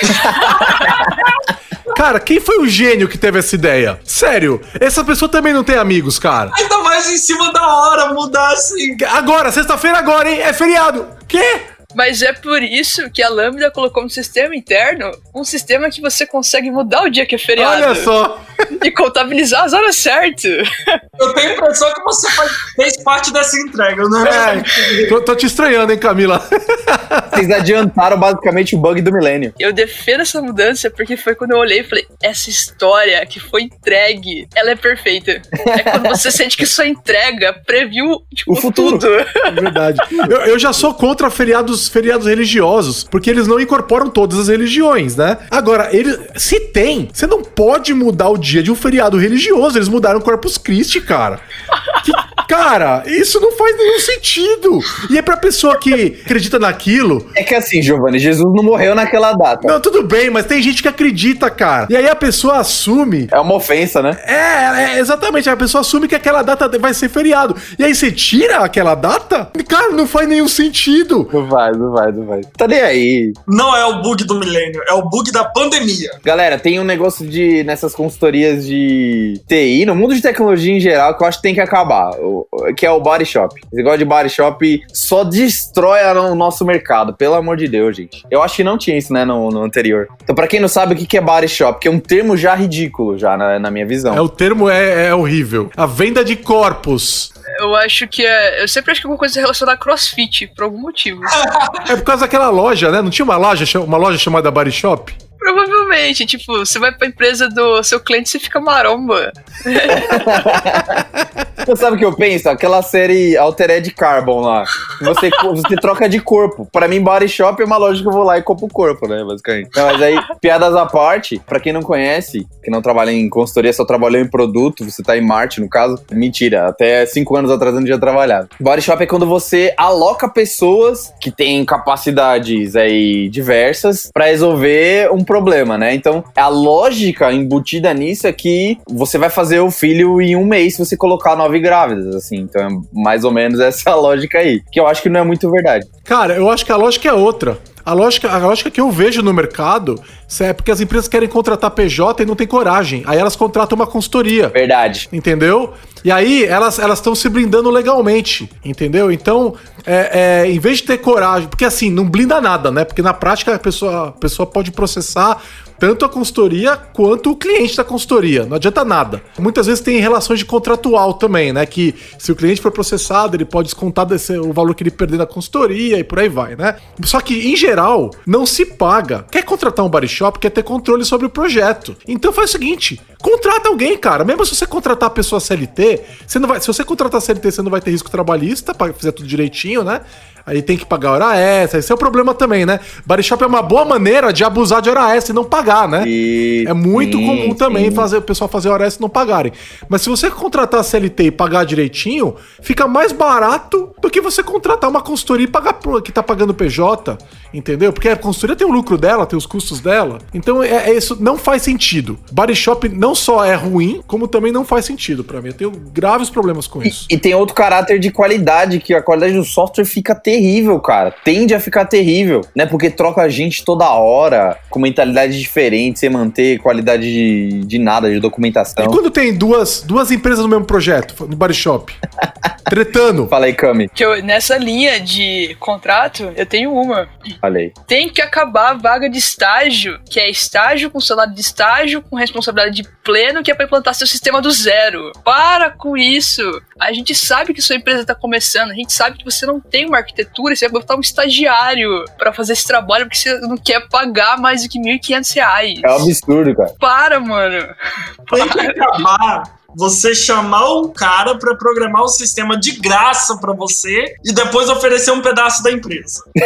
Cara, quem foi o gênio que teve essa ideia? Sério, essa pessoa também não tem amigos, cara. Ainda mais em cima da hora mudar assim. Agora, sexta-feira agora, hein? É feriado. Quê? Mas é por isso que a Lambda colocou no sistema interno um sistema que você consegue mudar o dia que é feriado. Olha só. E contabilizar as horas certas. Eu tenho a impressão que você faz- fez parte dessa entrega, não é? É, tô, tô te estranhando, hein, Camila? Vocês adiantaram basicamente o bug do milênio. Eu defendo essa mudança porque foi quando eu olhei e falei: essa história que foi entregue, ela é perfeita. É quando você sente que sua entrega previu tipo, O futuro. tudo. É verdade. Eu, eu já sou contra feriados, feriados religiosos, porque eles não incorporam todas as religiões, né? Agora, ele, se tem, você não pode mudar o dia de um feriado religioso. Eles mudaram o Corpus Christi, cara. Que- cara, isso não faz nenhum sentido. E é pra pessoa que acredita naquilo. É que assim, Giovanni, Jesus não morreu naquela data. Não, tudo bem, mas tem gente que acredita, cara. E aí a pessoa assume É uma ofensa, né? É, é, exatamente. A pessoa assume que aquela data vai ser feriado. E aí você tira aquela data? Cara, não faz nenhum sentido. Não vai, não vai, não vai. Tá nem aí. Não é o bug do milênio, é o bug da pandemia. Galera, tem um negócio de nessas consultorias de TI, no mundo de tecnologia em geral, que eu acho que tem que acabar, que é o body shop. Esse negócio de body shop só destrói o nosso mercado, pelo amor de Deus, gente. Eu acho que não tinha isso, né, no, no anterior. Então, pra quem não sabe o que que é body shop, que é um termo já ridículo, já, na, na minha visão. É, o termo é, é horrível. A venda de corpos. Eu acho que é. Eu sempre acho que é alguma coisa relacionada a crossfit, por algum motivo. [LAUGHS] É por causa daquela loja, né? Não tinha uma loja, uma loja chamada Body Shop? Provavelmente, tipo, você vai pra empresa do seu cliente e você fica maromba. [LAUGHS] Você sabe o que eu penso? Aquela série Altered Carbon lá. Você, você troca de corpo. Pra mim, body shop é uma loja que eu vou lá e compro o corpo, né? Basicamente. Não, mas aí, piadas à parte, pra quem não conhece, que não trabalha em consultoria, só trabalhou em produto, você tá em Marte, no caso. Mentira, até cinco anos atrás eu não tinha trabalhado. Body shop é quando você aloca pessoas que têm capacidades aí diversas pra resolver um problema, né? Então, a lógica embutida nisso é que você vai fazer o filho em um mês se você colocar nove grávidas, assim. Então, é mais ou menos [LAUGHS] essa lógica aí. Que eu acho que não é muito verdade. Cara, eu acho que a lógica é outra. A lógica, a lógica que eu vejo no mercado É porque as empresas querem contratar PJ e não tem coragem. Aí elas contratam uma consultoria. Verdade. Entendeu? E aí elas estão se blindando legalmente, entendeu? Então, é, é, em vez de ter coragem, porque assim, não blinda nada, né? Porque na prática a pessoa, a pessoa pode processar tanto a consultoria quanto o cliente da consultoria. Não adianta nada. Muitas vezes tem relações de contratual também, né? Que se o cliente for processado, ele pode descontar desse, o valor que ele perder na consultoria e por aí vai, né? Só que, em geral, não se paga. Quer contratar um body shop, quer ter controle sobre o projeto. Então faz o seguinte: contrata alguém, cara. Mesmo se você contratar a pessoa CLT, você não vai. Se você contratar CLT, você não vai ter risco trabalhista para fazer tudo direitinho, né? Aí tem que pagar hora extra. Esse é o problema também, né? Body shop é uma boa maneira de abusar de hora extra e não pagar, né? E- é muito sim, comum também sim. fazer o pessoal fazer hora extra e não pagarem. Mas se você contratar a CLT e pagar direitinho, fica mais barato do que você contratar uma consultoria e pagar que tá pagando PJ, entendeu? Porque a consultoria tem o lucro dela, tem os custos dela. Então é, é isso não faz sentido. Body shop não só é ruim, como também não faz sentido pra mim. Eu tenho graves problemas com isso. E, e tem outro caráter de qualidade, que a qualidade do software fica terrível, cara. Tende a ficar terrível, né? Porque troca a gente toda hora, com mentalidade diferente, sem manter qualidade de, de nada, de documentação. E quando tem duas, duas empresas no mesmo projeto, no body shop, [LAUGHS] tretando, [LAUGHS] Fala aí, Cami. Que eu, nessa linha de contrato, eu tenho uma. Falei. Tem que acabar a vaga de estágio, que é estágio com salário de estágio, com responsabilidade de pleno, que é pra implantar seu sistema do zero. Para com isso! A gente sabe que sua empresa tá começando, a gente sabe que você não tem uma arquitetura, você vai botar um estagiário pra fazer esse trabalho porque você não quer pagar mais do que 1.500 reais. É um absurdo, cara. Para, mano! Tem que acabar você chamar um cara pra programar o sistema de graça pra você e depois oferecer um pedaço da empresa. [LAUGHS]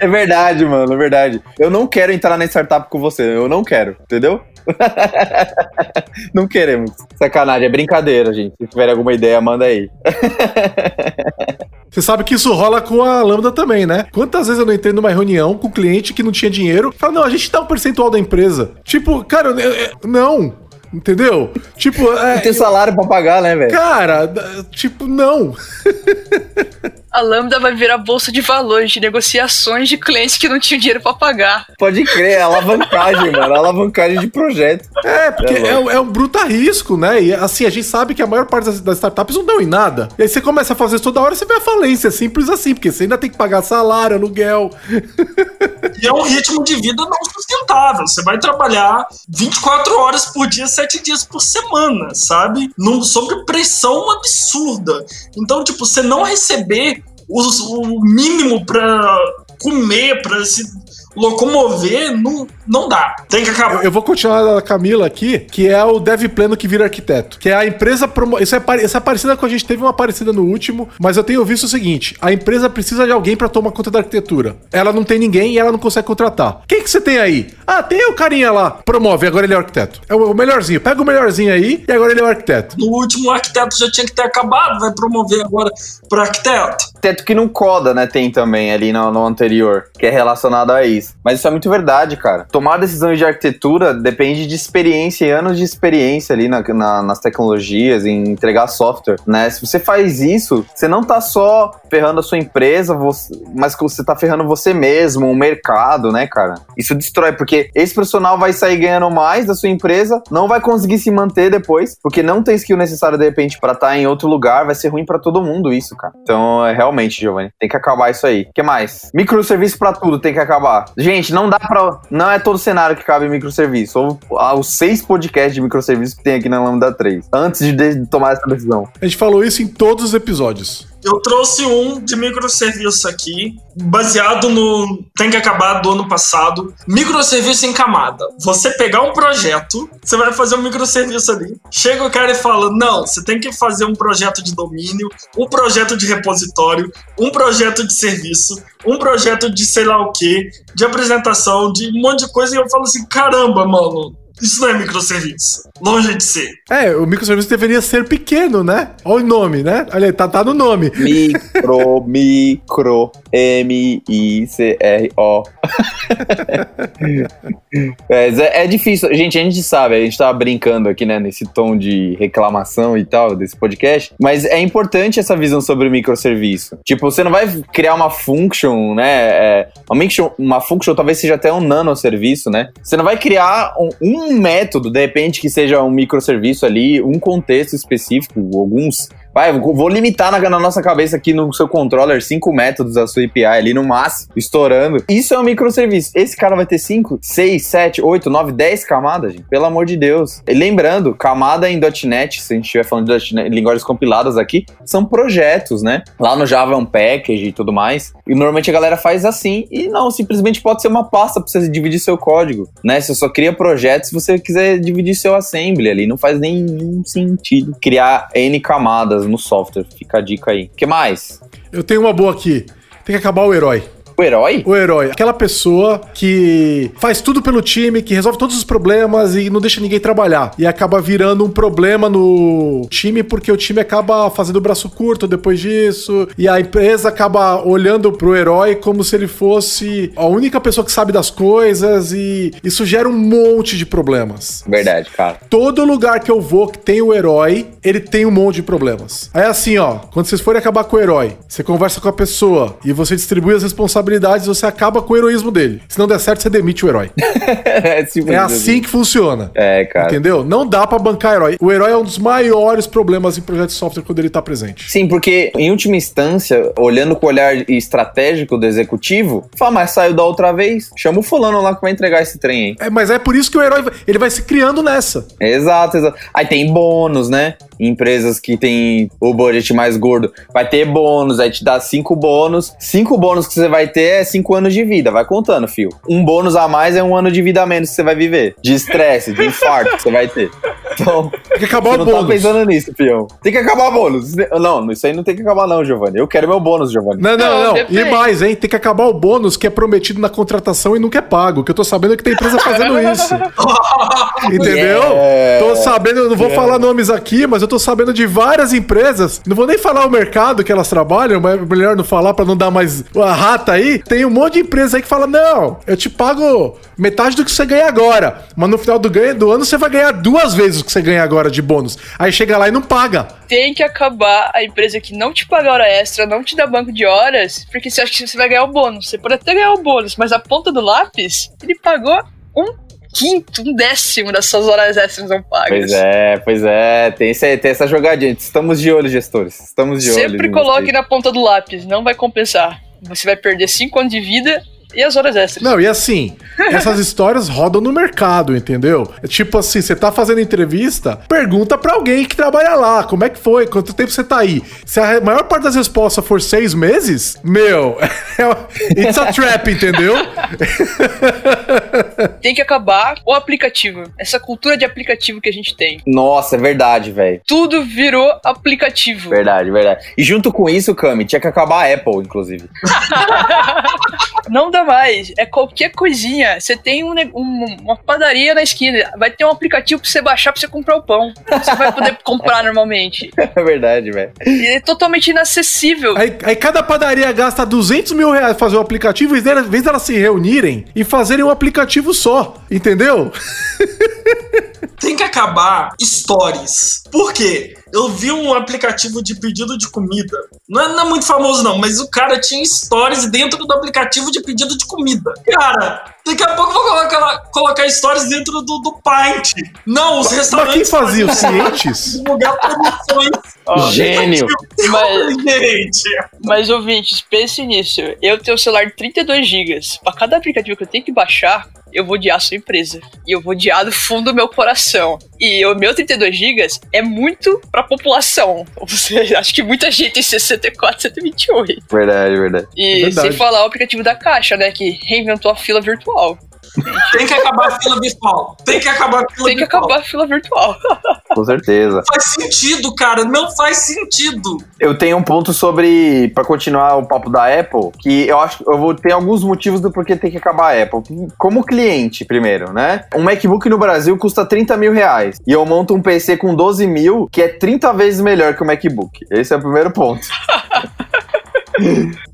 É verdade, mano, é verdade. Eu não quero entrar na startup com você, eu não quero, entendeu? [LAUGHS] não queremos. Sacanagem, é brincadeira, gente. Se tiver alguma ideia, manda aí. Você sabe que isso rola com a Lambda também, né? Quantas vezes eu não entrei numa reunião com um cliente que não tinha dinheiro? Fala, não, a gente dá um percentual da empresa. Tipo, cara, eu- eu- não. Entendeu? Tipo, é, tem salário pra pagar, né, velho? cara, tipo, não. [LAUGHS] A Lambda vai virar bolsa de valores de negociações de clientes que não tinham dinheiro pra pagar. Pode crer, é alavancagem, mano. Alavancagem de projeto. É, porque É é, um- é um bruta risco, né? E assim, a gente sabe que a maior parte das, das startups não dão em nada. E aí você começa a fazer isso toda hora, você vê a falência. É simples assim, porque você ainda tem que pagar salário, aluguel. E é um ritmo de vida não sustentável. Você vai trabalhar 24 horas por dia, 7 dias por semana, sabe? Num, sob pressão absurda. Então, tipo, você não receber os- o mínimo pra comer, pra se locomover, não, não dá. Tem que acabar. Eu, eu vou continuar a Camila aqui, que é o dev pleno que vira arquiteto. Que é a empresa. Promo... Isso, é pare... Isso é parecida com a gente teve uma parecida no último, mas eu tenho visto o seguinte: a empresa precisa de alguém pra tomar conta da arquitetura. Ela não tem ninguém e ela não consegue contratar. Quem que você tem aí? Ah, tem o carinha lá. Promove, agora ele é o arquiteto. É o melhorzinho. Pega o melhorzinho aí e agora ele é o arquiteto. No último, o arquiteto já tinha que ter acabado, vai promover agora pro arquiteto. Teto que não coda, né? Tem também ali no, no anterior, que é relacionado a isso. Mas isso é muito verdade, cara. Tomar decisões de arquitetura depende de experiência e anos de experiência ali na, na- nas tecnologias, em entregar software, né? Se você faz isso, você não tá só ferrando a sua empresa, você- mas você tá ferrando você mesmo, o mercado, né, cara? Isso destrói, porque esse profissional vai sair ganhando mais da sua empresa, não vai conseguir se manter depois, porque não tem skill necessário, de repente, pra estar em outro lugar, vai ser ruim pra todo mundo isso, cara. Então, é realmente, Giovanni, tem que acabar isso aí. O que mais? Microserviço pra tudo tem que acabar. Gente, não dá pra... Não é todo cenário que cabe microserviço. Ou os seis podcasts de microserviço que tem aqui na Lambda 3. Antes de, de tomar essa decisão. A gente falou isso em todos os episódios. Eu trouxe um de microserviço aqui, baseado no Tem que acabar do ano passado. Microserviço em camada. Você pegar um projeto, você vai fazer um microserviço ali. Chega o cara e fala: Não, você tem que fazer um projeto de domínio, um projeto de repositório, um projeto de serviço, um projeto de sei lá o que, de apresentação, de um monte de coisa. E eu falo assim: Caramba, mano. Isso não é microserviço. Longe de ser. É, o microserviço deveria ser pequeno, né? Olha o nome, né? Olha aí, tá, tá no nome. Micro, [LAUGHS] micro. M-I-C-R-O. [LAUGHS] é, é difícil. Gente, a gente sabe, a gente tava brincando aqui, né, nesse tom de reclamação e tal desse podcast, mas é importante essa visão sobre o microserviço. Tipo, você não vai criar uma function, né? É, uma, function, uma function talvez seja até um nanoserviço, né? Você não vai criar um, um método, de repente, que seja um microserviço ali, um contexto específico, alguns Vai, vou limitar na, na, nossa cabeça aqui no seu controller cinco métodos da sua API ali no máximo, estourando. Isso é um microserviço. Esse cara vai ter 5, 6, 7, 8, 9, 10 camadas, gente. Pelo amor de Deus. E lembrando, camada em .NET, se a gente estiver falando de .NET, linguagens compiladas aqui, são projetos, né? Lá no Java é um package e tudo mais. E normalmente a galera faz assim. E não, simplesmente pode ser uma pasta pra você dividir seu código, né? Você só cria projetos se você quiser dividir seu assembly ali. Não faz nenhum sentido criar N camadas no software. Fica a dica aí. O que mais? Eu tenho uma boa aqui. Tem que acabar o herói. O herói? O herói. Aquela pessoa que faz tudo pelo time, que resolve todos os problemas e não deixa ninguém trabalhar. E acaba virando um problema no time porque o time acaba fazendo o braço curto depois disso. E a empresa acaba olhando pro herói como se ele fosse a única pessoa que sabe das coisas. E isso gera um monte de problemas. Verdade, cara. Todo lugar que eu vou que tem o herói, ele tem um monte de problemas. Aí assim, ó, quando vocês forem acabar com o herói, você conversa com a pessoa e você distribui as responsabilidades responsabilidades, você acaba com o heroísmo dele. Se não der certo, você demite o herói. [LAUGHS] é, é assim que funciona. É, cara. Entendeu? Não dá para bancar herói. O herói é um dos maiores problemas em projetos de software quando ele tá presente. Sim, porque em última instância, olhando com o olhar estratégico do executivo, fala, mas saiu da outra vez, chama o fulano lá que vai entregar esse trem aí. É, mas é por isso que o herói ele vai se criando nessa. Exato, exato. Aí tem bônus, né? Empresas que tem o budget mais gordo, vai ter bônus, aí te dá cinco bônus. Cinco bônus que você vai ter é cinco anos de vida. Vai contando, fio. Um bônus a mais é um ano de vida a menos que você vai viver. De estresse, de infarto que você vai ter. Então, tem que acabar o bônus. Tá pensando nisso, fião. Tem que acabar o bônus. Não, isso aí não tem que acabar, não, Giovanni. Eu quero meu bônus, Giovanni. Não, não, não. não. E mais, hein? Tem que acabar o bônus que é prometido na contratação e nunca é pago. Que eu tô sabendo que tem empresa fazendo [LAUGHS] isso. [LAUGHS] Entendeu? Yeah. Tô sabendo, não vou yeah. falar nomes aqui, mas eu tô sabendo de várias empresas. Não vou nem falar o mercado que elas trabalham, mas é melhor não falar para não dar mais a rata aí. Tem um monte de empresa aí que fala: não, eu te pago metade do que você ganha agora. Mas no final do, ganho, do ano você vai ganhar duas vezes o que você ganha agora de bônus. Aí chega lá e não paga. Tem que acabar a empresa que não te paga hora extra, não te dá banco de horas, porque você acha que você vai ganhar o bônus. Você pode até ganhar o bônus, mas a ponta do lápis, ele pagou um quinto, um décimo das suas horas extras não pagas. Pois é, pois é. Tem, esse, tem essa jogadinha. Estamos de olho, gestores. Estamos de olho. Sempre coloque na ponta do lápis, não vai compensar. Você vai perder 5 anos de vida e as horas extras. Não, e assim, essas histórias rodam no mercado, entendeu? É tipo assim, você tá fazendo entrevista, pergunta pra alguém que trabalha lá, como é que foi, quanto tempo você tá aí. Se a maior parte das respostas for seis meses, meu, [LAUGHS] é it's a trap, entendeu? [LAUGHS] tem que acabar o aplicativo. Essa cultura de aplicativo que a gente tem. Nossa, é verdade, velho. Tudo virou aplicativo. Verdade, verdade. E junto com isso, Cami, tinha que acabar a Apple, inclusive. [LAUGHS] Não dá mais. É qualquer coisinha. Você tem um, um, uma padaria na esquina. Vai ter um aplicativo pra você baixar pra você comprar o pão. Você vai poder [LAUGHS] comprar normalmente. É verdade, velho. É totalmente inacessível. Aí, aí, cada padaria gasta 200 mil reais pra fazer o um aplicativo, em vez delas se reunirem e fazerem um aplicativo só. Entendeu? [LAUGHS] Tem que acabar stories. Por quê? Eu vi um aplicativo de pedido de comida. Não é, não é, muito famoso, não, mas o cara tinha stories dentro do aplicativo de pedido de comida. Cara, daqui a pouco eu vou colocar, colocar stories dentro do, do Paint. Não, os restaurantes. Mas quem fazia os cientes? [LAUGHS] Divulgar promoções. Oh, Gênio. Mas, gente. Mas, ouvintes, pense nisso. Eu tenho um celular de 32 GB. Para cada aplicativo que eu tenho que baixar, eu vou odiar a sua empresa. E eu vou odiar do fundo do meu coração. E o meu 32 GB é muito pra população. [LAUGHS] Você, acho que muita gente tem 64, 128. Verdade, verdade. E verdade. sem falar o aplicativo da Caixa, né? Que reinventou a fila virtual. Tem que acabar a fila virtual. Tem que acabar a fila Tem que virtual. acabar a fila virtual. Com certeza. Faz sentido, cara. Não faz sentido. Eu tenho um ponto sobre, para continuar o papo da Apple, que eu acho que eu vou ter alguns motivos do porquê tem que acabar a Apple. Como cliente, primeiro, né? Um MacBook no Brasil custa 30 mil reais. E eu monto um PC com 12 mil, que é 30 vezes melhor que o MacBook. Esse é o primeiro ponto. [LAUGHS]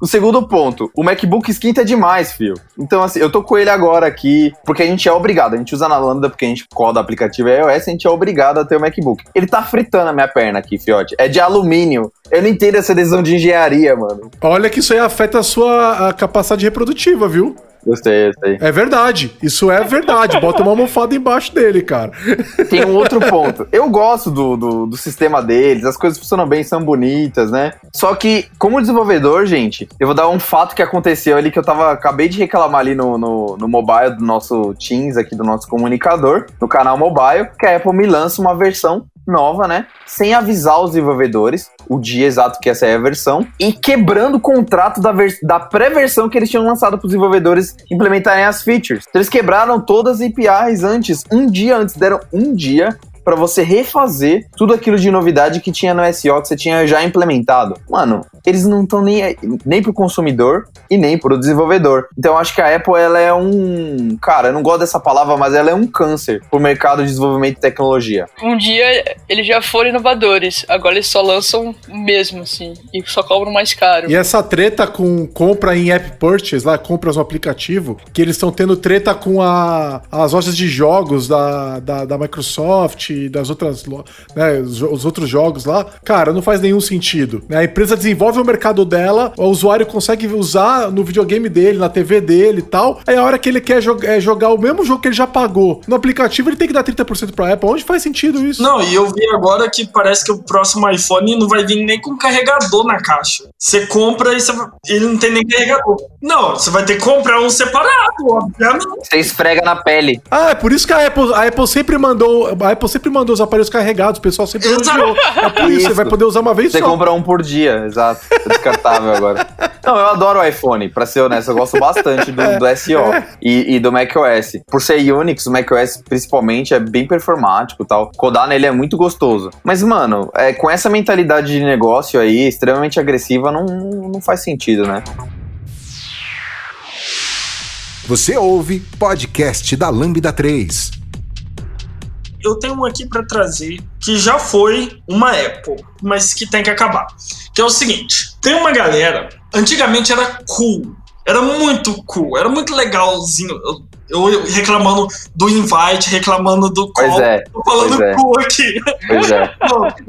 O segundo ponto, o MacBook esquenta demais, filho. Então, assim, eu tô com ele agora aqui, porque a gente é obrigado. A gente usa na Lambda porque a gente coda aplicativo iOS, a gente é obrigado a ter o MacBook. Ele tá fritando a minha perna aqui, fiote. É de alumínio. Eu não entendo essa decisão de engenharia, mano. Olha que isso aí afeta a sua a capacidade reprodutiva, viu? Gostei, gostei. É verdade. Isso é verdade. Bota uma almofada embaixo dele, cara. Tem um outro [LAUGHS] ponto. Eu gosto do, do, do, sistema deles, as coisas funcionam bem, são bonitas, né? Só que, como desenvolvedor, gente, eu vou dar um fato que aconteceu ali que eu tava. Acabei de reclamar ali no, no, no mobile do nosso Teams aqui, do nosso comunicador, no canal mobile, que a Apple me lança uma versão nova, né? Sem avisar os desenvolvedores o dia exato que essa é a versão e quebrando o contrato da, da pré-versão que eles tinham lançado para os desenvolvedores implementarem as features. Então, eles quebraram todas as APIs antes, um dia antes, deram um dia para você refazer tudo aquilo de novidade que tinha no SEO que você tinha já implementado. Mano, eles não estão nem, nem pro consumidor e nem pro desenvolvedor. Então eu acho que a Apple ela é um. Cara, eu não gosto dessa palavra, mas ela é um câncer pro mercado de desenvolvimento e tecnologia. Um dia eles já foram inovadores, agora eles só lançam mesmo, assim, e só cobram mais caro. E essa treta com compra em app purchase, lá, compras no aplicativo, que eles estão tendo treta com a, as lojas de jogos da, da, da Microsoft e das outras, né, os, os outros jogos lá, cara, não faz nenhum sentido. Né? A empresa desenvolve o mercado dela, o usuário consegue usar no videogame dele, na TV dele e tal. Aí a hora que ele quer jog é, jogar o mesmo jogo que ele já pagou no aplicativo, ele tem que dar 30% pra Apple. Onde faz sentido isso? Não, e eu vi agora que parece que o próximo iPhone não vai vir nem com carregador na caixa. Você compra e você, ele não tem nem carregador. Não, você vai ter que comprar um separado, obviamente. Você esfrega na pele. Ah, é por isso que a Apple, a Apple sempre mandou. A Apple sempre mandou os aparelhos carregados, o pessoal sempre elogiou. É por isso, você vai poder usar uma vez você só. Você compra um por dia, exato. É descartável agora. Não, eu adoro o iPhone, pra ser honesto, eu gosto bastante do, do SO e, e, do macOS. Por ser Unix, o macOS principalmente é bem performático e tal. Codar nele é muito gostoso. Mas, mano, é, com essa mentalidade de negócio aí, extremamente agressiva, não, não faz sentido, né? Você ouve podcast da Lambda 3 eu tenho um aqui para trazer que já foi uma Apple, mas que tem que acabar. Que é o seguinte: tem uma galera, antigamente era cool, era muito cool, era muito legalzinho. Eu eu reclamando do invite, reclamando do call. Pois é. Tô falando pois é. cu aqui. Pois é.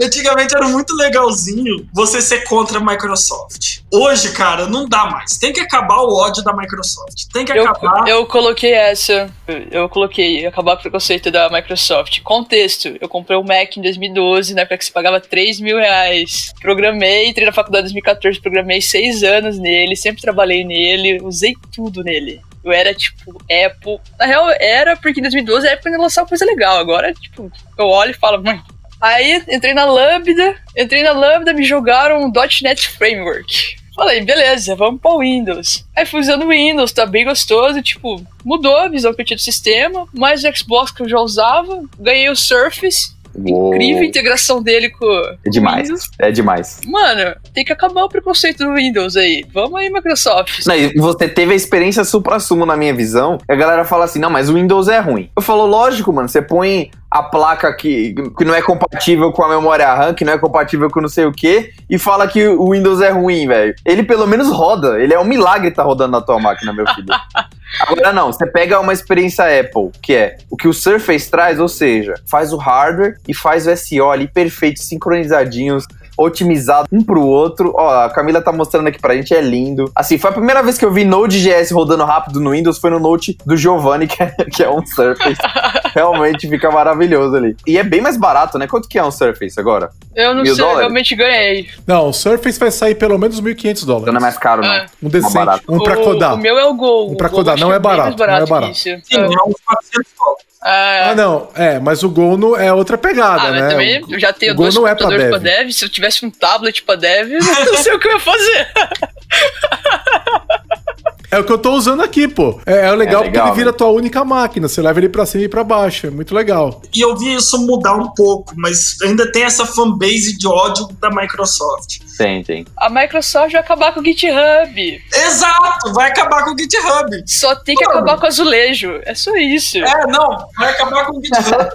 [LAUGHS] antigamente era muito legalzinho você ser contra a Microsoft. Hoje, cara, não dá mais. Tem que acabar o ódio da Microsoft. Tem que eu, acabar. Eu coloquei essa. Eu coloquei acabar com o preconceito da Microsoft. Contexto: eu comprei o um Mac em 2012, na época que se pagava 3 mil reais. Programei, entrei na faculdade em 2014, programei 6 anos nele, sempre trabalhei nele, usei tudo nele. Eu era, tipo, Apple. Na real, era porque em 2012 a Apple ia lançar uma coisa legal. Agora, tipo, eu olho e falo, mãe. Aí entrei na Lambda, entrei na Lambda, me jogaram um .NET Framework. Falei, beleza, vamos para o Windows. Aí fui usando o Windows, tá bem gostoso, tipo, mudou a visão que eu tinha do sistema, mas o Xbox que eu já usava, ganhei o Surface, Uou. Incrível a integração dele com. É demais. Windows. É demais. Mano, tem que acabar o preconceito do Windows aí. Vamos aí, Microsoft. Não, e você teve a experiência supra-sumo na minha visão. E a galera fala assim: não, mas o Windows é ruim. Eu falo, lógico, mano. Você põe a placa que, que não é compatível com a memória RAM, que não é compatível com não sei o que, e fala que o Windows é ruim, velho. Ele pelo menos roda. Ele é um milagre estar tá rodando na tua máquina, meu filho. [LAUGHS] Agora não, você pega uma experiência Apple, que é o que o Surface traz, ou seja, faz o hardware e faz o SEO ali perfeito, sincronizadinhos, otimizado um pro outro. Ó, a Camila tá mostrando aqui pra gente, é lindo. Assim, foi a primeira vez que eu vi Node.js rodando rápido no Windows, foi no Note do Giovanni, [LAUGHS] que é, que é um Surface. [LAUGHS] Realmente fica maravilhoso ali. E é bem mais barato, né? Quanto que é um Surface agora? Eu não Mil sei, dólares? realmente ganhei. Não, o Surface vai sair pelo menos 1.500 dólares. Então não é mais caro, não. É. Um decente. Um pra codar. O, meu é o Gol. Um pra codar, não é barato. Não é barato. Sim, é uns 400 dólares. É... Ah, não. É, mas o Gol não é outra pegada, ah, né? Também, eu já tenho dois computadores é pra dev. pra dev. Se eu tivesse um tablet pra dev, eu não sei o que eu ia fazer. [LAUGHS] É o que eu tô usando aqui, pô. É, é legal, é legal porque ele vira né? tua única máquina. Você leva ele pra cima e pra baixo. É muito legal. E eu vi isso mudar um pouco, mas ainda tem essa fanbase de ódio da Microsoft. Tem, tem. A Microsoft vai acabar com o GitHub. Exato, vai acabar com o GitHub. Só tem que Mano. acabar com o azulejo. É só isso. É, não, vai acabar com o GitHub.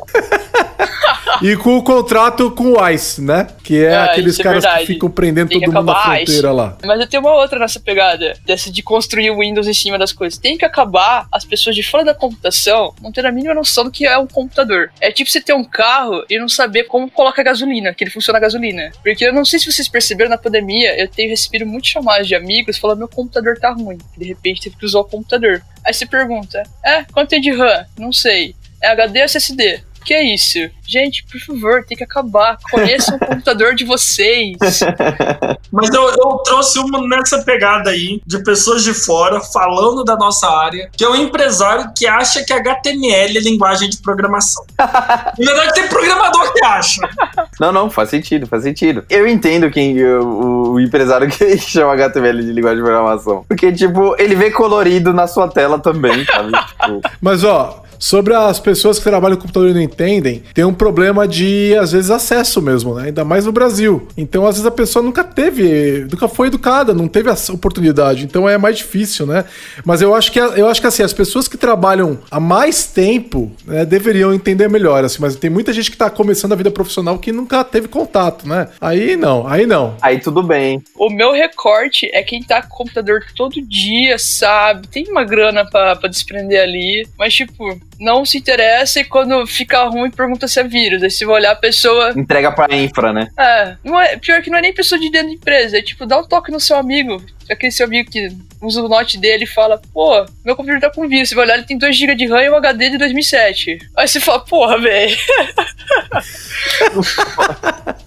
e com o contrato com o ICE, né? Que é, É, aqueles isso é caras que ficam prendendo todo mundo na fronteira lá. Mas eu tenho uma outra nessa pegada, dessa de construir o Windows em cima das coisas. Tem que acabar as pessoas de fora da computação não ter a mínima noção do que é um computador. É tipo você ter um carro e não saber como coloca gasolina, que ele funciona a gasolina. Porque eu não sei se vocês perceberam na pandemia, eu tenho recebido muitas chamadas de amigos falando meu computador tá ruim. De repente teve que usar o computador. Aí você pergunta, é, quanto tem de RAM? Não sei. É HD ou SSD? Que é isso? Gente, por favor, tem que acabar. Conheçam o computador de vocês. [LAUGHS] Mas eu, eu trouxe uma nessa pegada aí, de pessoas de fora falando da nossa área, que é um empresário que acha que HTML é linguagem de programação. [LAUGHS] Na verdade, tem programador que acha. Não, não, faz sentido, faz sentido. Eu entendo quem o, o empresário que [LAUGHS] chama HTML de linguagem de programação. Porque, tipo, ele vê colorido na sua tela também, sabe? tipo, Mas, ó, sobre as pessoas que trabalham com computador e não entendem, tem um problema de, às vezes, acesso mesmo, né? Ainda mais no Brasil. Então, às vezes, a pessoa nunca teve, nunca foi educada, não teve essa oportunidade. Então, é mais difícil, né? Mas eu acho que, eu acho que assim, as pessoas que trabalham há mais tempo né, deveriam entender melhor, assim. Mas tem muita gente que tá começando a vida profissional que nunca teve contato, né? Aí não, aí não. aí tudo bem. O meu recorte é quem tá com o computador todo dia, sabe? Tem uma grana pra desprender ali, mas, tipo, não se interessa e quando fica ruim pergunta se é vírus. Aí você vai olhar a pessoa. Entrega pra infra, né? É, não é, pior que não é nem pessoa de dentro da empresa, é tipo, dá um toque no seu amigo. Aquele seu amigo que usa o note dele e fala, pô, meu computador tá com vírus. Você vai olhar, ele tem 2GB de RAM e um HD de 2007. Aí você fala, porra, velho. [LAUGHS]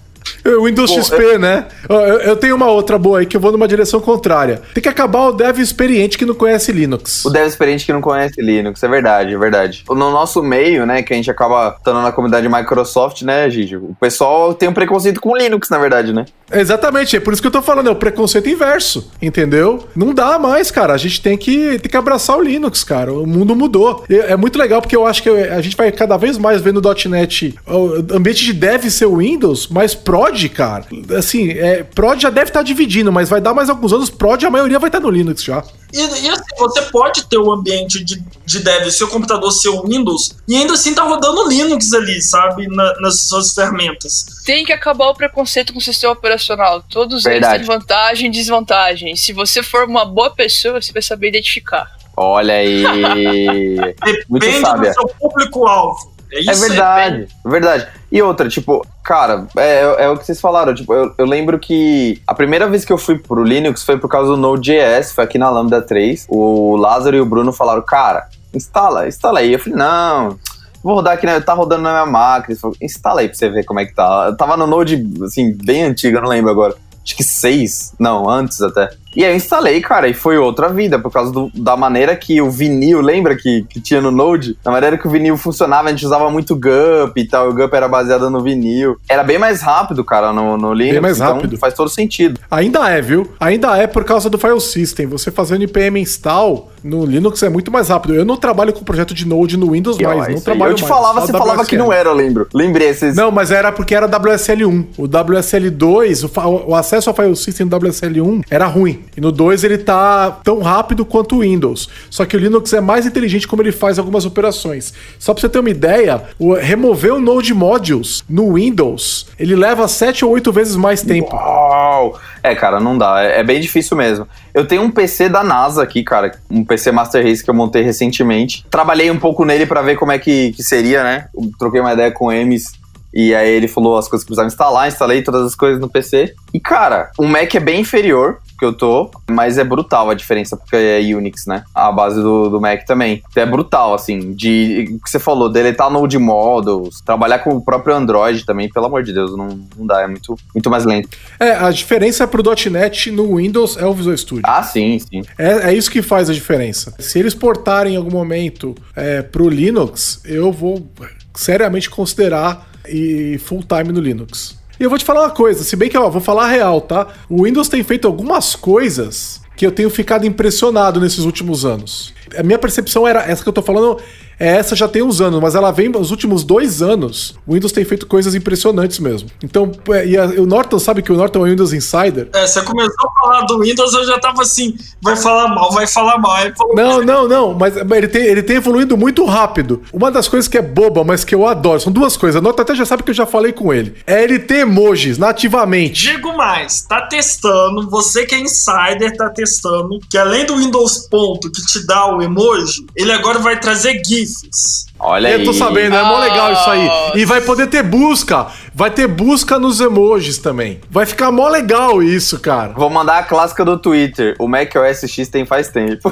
[LAUGHS] [LAUGHS] O Windows Bom, XP, né? Ó, Eu, tenho uma outra boa aí que eu vou numa direção contrária. Tem que acabar o dev experiente que não conhece Linux. O dev experiente que não conhece Linux, é verdade, é verdade. No nosso meio, né, que a gente acaba estando na comunidade Microsoft, né, Gigi? O pessoal tem um preconceito com Linux, na verdade, né? Exatamente, é por isso que eu tô falando, é o preconceito inverso, entendeu? Não dá mais, cara. A gente tem que, tem que abraçar o Linux, cara. O mundo mudou. É muito legal porque eu acho que a gente vai cada vez mais vendo o .NET, o ambiente de dev ser o Windows, mas prod, cara, assim, é, prod já deve estar dividindo, mas vai dar mais alguns anos, prod a maioria vai estar no Linux já. E, e assim, você pode ter um ambiente de, de dev, seu computador ser o Windows, e ainda assim tá rodando Linux ali, sabe? Na- nas suas ferramentas. Tem que acabar o preconceito com o sistema operacional. Todos Verdade. eles têm vantagem e desvantagem. Se você for uma boa pessoa, você vai saber identificar. Olha aí. [LAUGHS] Depende do seu público-alvo. É É isso aí. verdade, é verdade. E outra, tipo, cara, é, é o que vocês falaram. Tipo, eu, eu lembro que a primeira vez que eu fui pro Linux foi por causa do Node.js, foi aqui na Lambda 3. O Lázaro e o Bruno falaram, cara, instala, instala aí. Eu falei, não, vou rodar aqui, né? Tá rodando na minha máquina. Eles falaram, instala aí pra você ver como é que tá. Eu tava no Node, assim, bem antigo, eu não lembro agora. Acho que seis, não, antes até. E aí eu instalei, cara, e foi outra vida, por causa do- da maneira que o vinil, lembra que, que tinha no Node? Da maneira que o vinil funcionava, a gente usava muito GUP e tal, o GUP era baseado no vinil. Era bem mais rápido, cara, no, no Linux. mais então rápido. Faz todo sentido. Ainda é, viu? Ainda é por causa do file system. Você fazer o npm install no Linux é muito mais rápido. Eu não trabalho com projeto de Node no Windows E, ó, mais, não trabalho eu te mais, falava, você falava que WSL. não era, eu lembro. Lembrei esses. Não, mas era porque era WSL1. O WSL2, o, o acesso ao file system do WSL1 era ruim. E no 2 ele tá tão rápido quanto o Windows. Só que o Linux é mais inteligente como ele faz algumas operações. Só pra você ter uma ideia, o, remover o Node Modules no Windows, ele leva 7 ou 8 vezes mais tempo. Uau! É, cara, não dá. É, é bem difícil mesmo. Eu tenho um PC da NASA aqui, cara. Um PC Master Race que eu montei recentemente. Trabalhei um pouco nele pra ver como é que, que seria, né? Eu troquei uma ideia com o Emes. E aí ele falou as coisas que precisava instalar, instalei todas as coisas no PC. E, cara, o Mac é bem inferior que eu tô, mas é brutal a diferença, porque é Unix, né? A base do, do Mac também. Então é brutal, assim, de o que você falou, deletar Node Models, trabalhar com o próprio Android também, pelo amor de Deus, não, não dá, é muito, muito mais lento. É, a diferença pro .NET no Windows é o Visual Studio. Ah, sim, sim. É, é isso que faz a diferença. Se eles portarem em algum momento é, pro Linux, eu vou seriamente considerar e full time no Linux. E eu vou te falar uma coisa, se bem que ó, vou falar real, tá? O Windows tem feito algumas coisas que eu tenho ficado impressionado nesses últimos anos. A minha percepção era essa que eu tô falando. É, essa já tem uns anos, mas ela vem nos últimos dois anos. O Windows tem feito coisas impressionantes mesmo. Então, é, e a, o Norton sabe que o Norton é o Windows Insider. É, você começou a falar do Windows, eu já tava assim, vai falar mal, vai falar mal. Falou, Não, não, não, mas ele tem, ele tem evoluído muito rápido. Uma das coisas que é boba, mas que eu adoro, são duas coisas. A Norton até já sabe que eu já falei com ele. É ele ter emojis nativamente. Digo mais, tá testando, você que é insider tá testando, que além do Windows ponto que te dá o emoji, ele agora vai trazer GIFs. Olha aí. Eu tô sabendo, é mó legal isso aí. E vai poder ter busca. Vai ter busca nos emojis também. Vai ficar mó legal isso, cara. Vou mandar a clássica do Twitter. O macOS X tem faz tempo.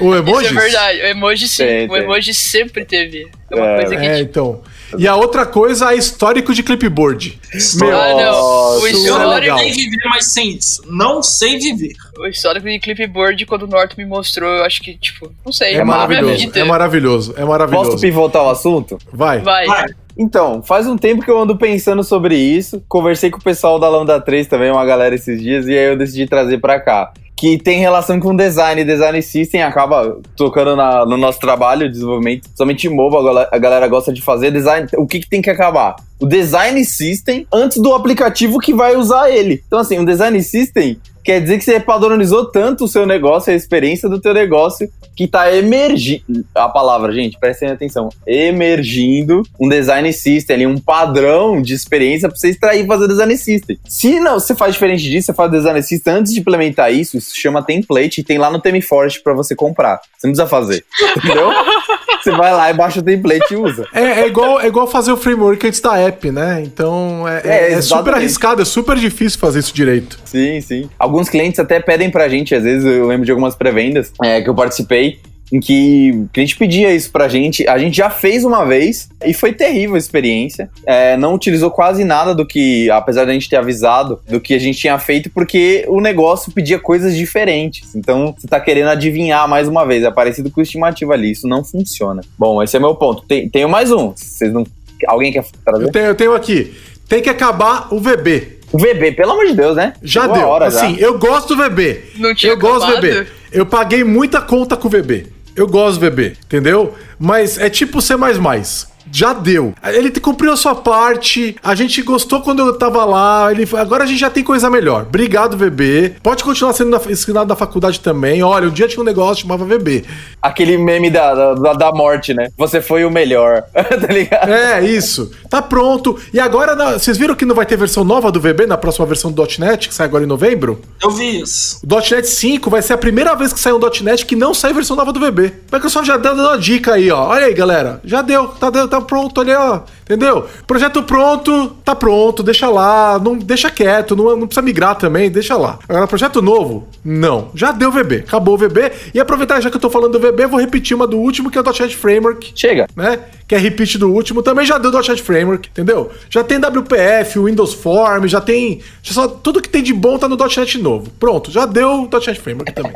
O emojis? Isso é verdade. O emoji sim. Tem, o tem. emoji sempre teve. É uma É, coisa que. É, tipo, então. E a outra coisa é histórico de clipboard. Meu, ah, não. O Nossa, Eu não legal. histórico, sei viver mais sem isso. Não sei viver. o histórico de clipboard, quando o Norton me mostrou, eu acho que, tipo, não sei. é maravilhoso. É maravilhoso. É maravilhoso. Posso pivotar o assunto? Vai. Vai. Vai. Então, faz um tempo que eu ando pensando sobre isso. Conversei com o pessoal da Lambda 3 também, uma galera esses dias, e aí eu decidi trazer pra cá. Que tem relação com design. Design System acaba tocando na- no nosso trabalho de desenvolvimento. Somente mobile a galera, a galera gosta de fazer design. O que, que tem que acabar? O design system antes do aplicativo que vai usar ele. Então, assim, um design system quer dizer que você padronizou tanto o seu negócio, a experiência do teu negócio, que tá emergindo. A palavra, gente, prestem atenção. Emergindo um design system, ali, um padrão de experiência pra você extrair e fazer design system. Se não, você faz diferente disso, você faz design system antes de implementar isso, isso chama template e tem lá no ThemeForest pra você comprar. Você não precisa fazer. Entendeu? [LAUGHS] você vai lá e baixa o template e usa. É, é igual, é igual fazer o framework antes da app, né? Então é, É, é- é super arriscado, é super difícil fazer isso direito. Sim, sim. Alguns clientes até pedem pra gente, às vezes eu lembro de algumas pré-vendas é, que eu participei, em que o cliente pedia isso pra gente. A gente já fez uma vez e foi terrível a experiência. É, não utilizou quase nada do que, apesar da gente ter avisado, do que a gente tinha feito, porque o negócio pedia coisas diferentes. Então você tá querendo adivinhar mais uma vez. É parecido com o estimativo ali. Isso não funciona. Bom, esse é meu ponto. Tem, tenho mais um. Vocês não. Alguém quer trazer? Eu tenho, eu tenho aqui. Tem que acabar o VB. O VB, pelo amor de Deus, né? Já Chegou deu. hora já. assim, eu gosto do VB. Não tinha Eu gosto do acabado? VB. Eu paguei muita conta com o VB. Eu gosto do VB, entendeu? Mas é tipo C++. Já deu. Ele te- cumpriu a sua parte. A gente gostou quando eu tava lá. Ele, agora a gente já tem coisa melhor. Obrigado, VB. Pode continuar sendo na, ensinado na faculdade também. Olha, um dia tinha um negócio que chamava VB. Aquele meme da, da, da morte, né? Você foi o melhor, [LAUGHS] tá ligado? É, isso. Tá pronto. E agora, na- vocês viram que não vai ter versão nova do VB na próxima versão do .NET, que sai agora em novembro? Eu vi isso. O .NET 5 vai ser a primeira vez que sai um .NET que não sai versão nova do VB. O Microsoft já deu dando uma dica aí, ó. Olha aí, galera. Já deu. Tá, deu- tá pronto ali, ó. Entendeu? Projeto pronto, tá pronto, deixa lá. Não, deixa quieto, não, não precisa migrar também, deixa lá. Agora, projeto novo? Não. Já deu VB. Acabou o VB. E aproveitar, já que eu tô falando do VB, vou repetir uma do último, que é o .NET Framework Chega. né? Que é repeat do último, também já deu .NET Framework, entendeu? Já tem WPF, Windows Form, já tem. Já só, tudo que tem de bom tá no .NET novo. Pronto, já deu .NET Framework também.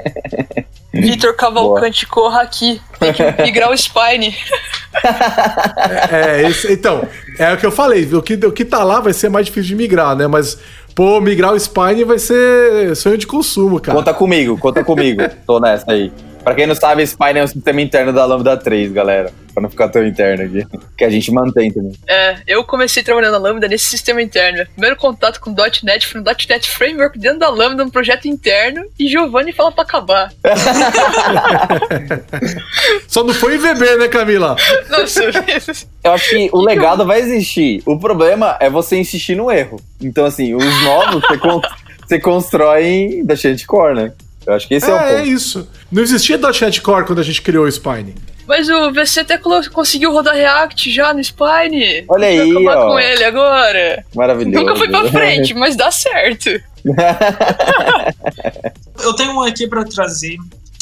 [LAUGHS] Vitor Cavalcante, corra aqui. Tem que migrar o Spine. [LAUGHS] é, esse- então, é o que eu falei, o que, o que tá lá vai ser mais difícil de migrar, né? Mas, pô, migrar o Spine vai ser sonho de consumo, cara. Conta comigo, conta comigo. [LAUGHS] Tô nessa aí. Pra quem não sabe, Spine é um sistema interno da Lambda 3, galera. Pra não ficar tão interno aqui. Que a gente mantém também. É, eu comecei trabalhando na Lambda nesse sistema interno. Meu primeiro contato com .NET foi no .NET Framework dentro da Lambda, um projeto interno, e Giovanni fala pra acabar. [LAUGHS] Só não foi em VB, né, Camila? Nossa, [LAUGHS] Eu acho que o legado vai existir. O problema é você insistir no erro. Então, assim, os novos você, con [LAUGHS] você constrói da core, né? Eu acho que esse é, o É, é ponto. isso. Não existia .NET Core quando a gente criou o Spine. mas o VC até conseguiu rodar React já no Spine. Olha aí, vai acabar ó. com ele agora. Maravilhoso. Nunca foi pra frente, [LAUGHS] mas dá certo. [LAUGHS] Eu tenho um aqui pra trazer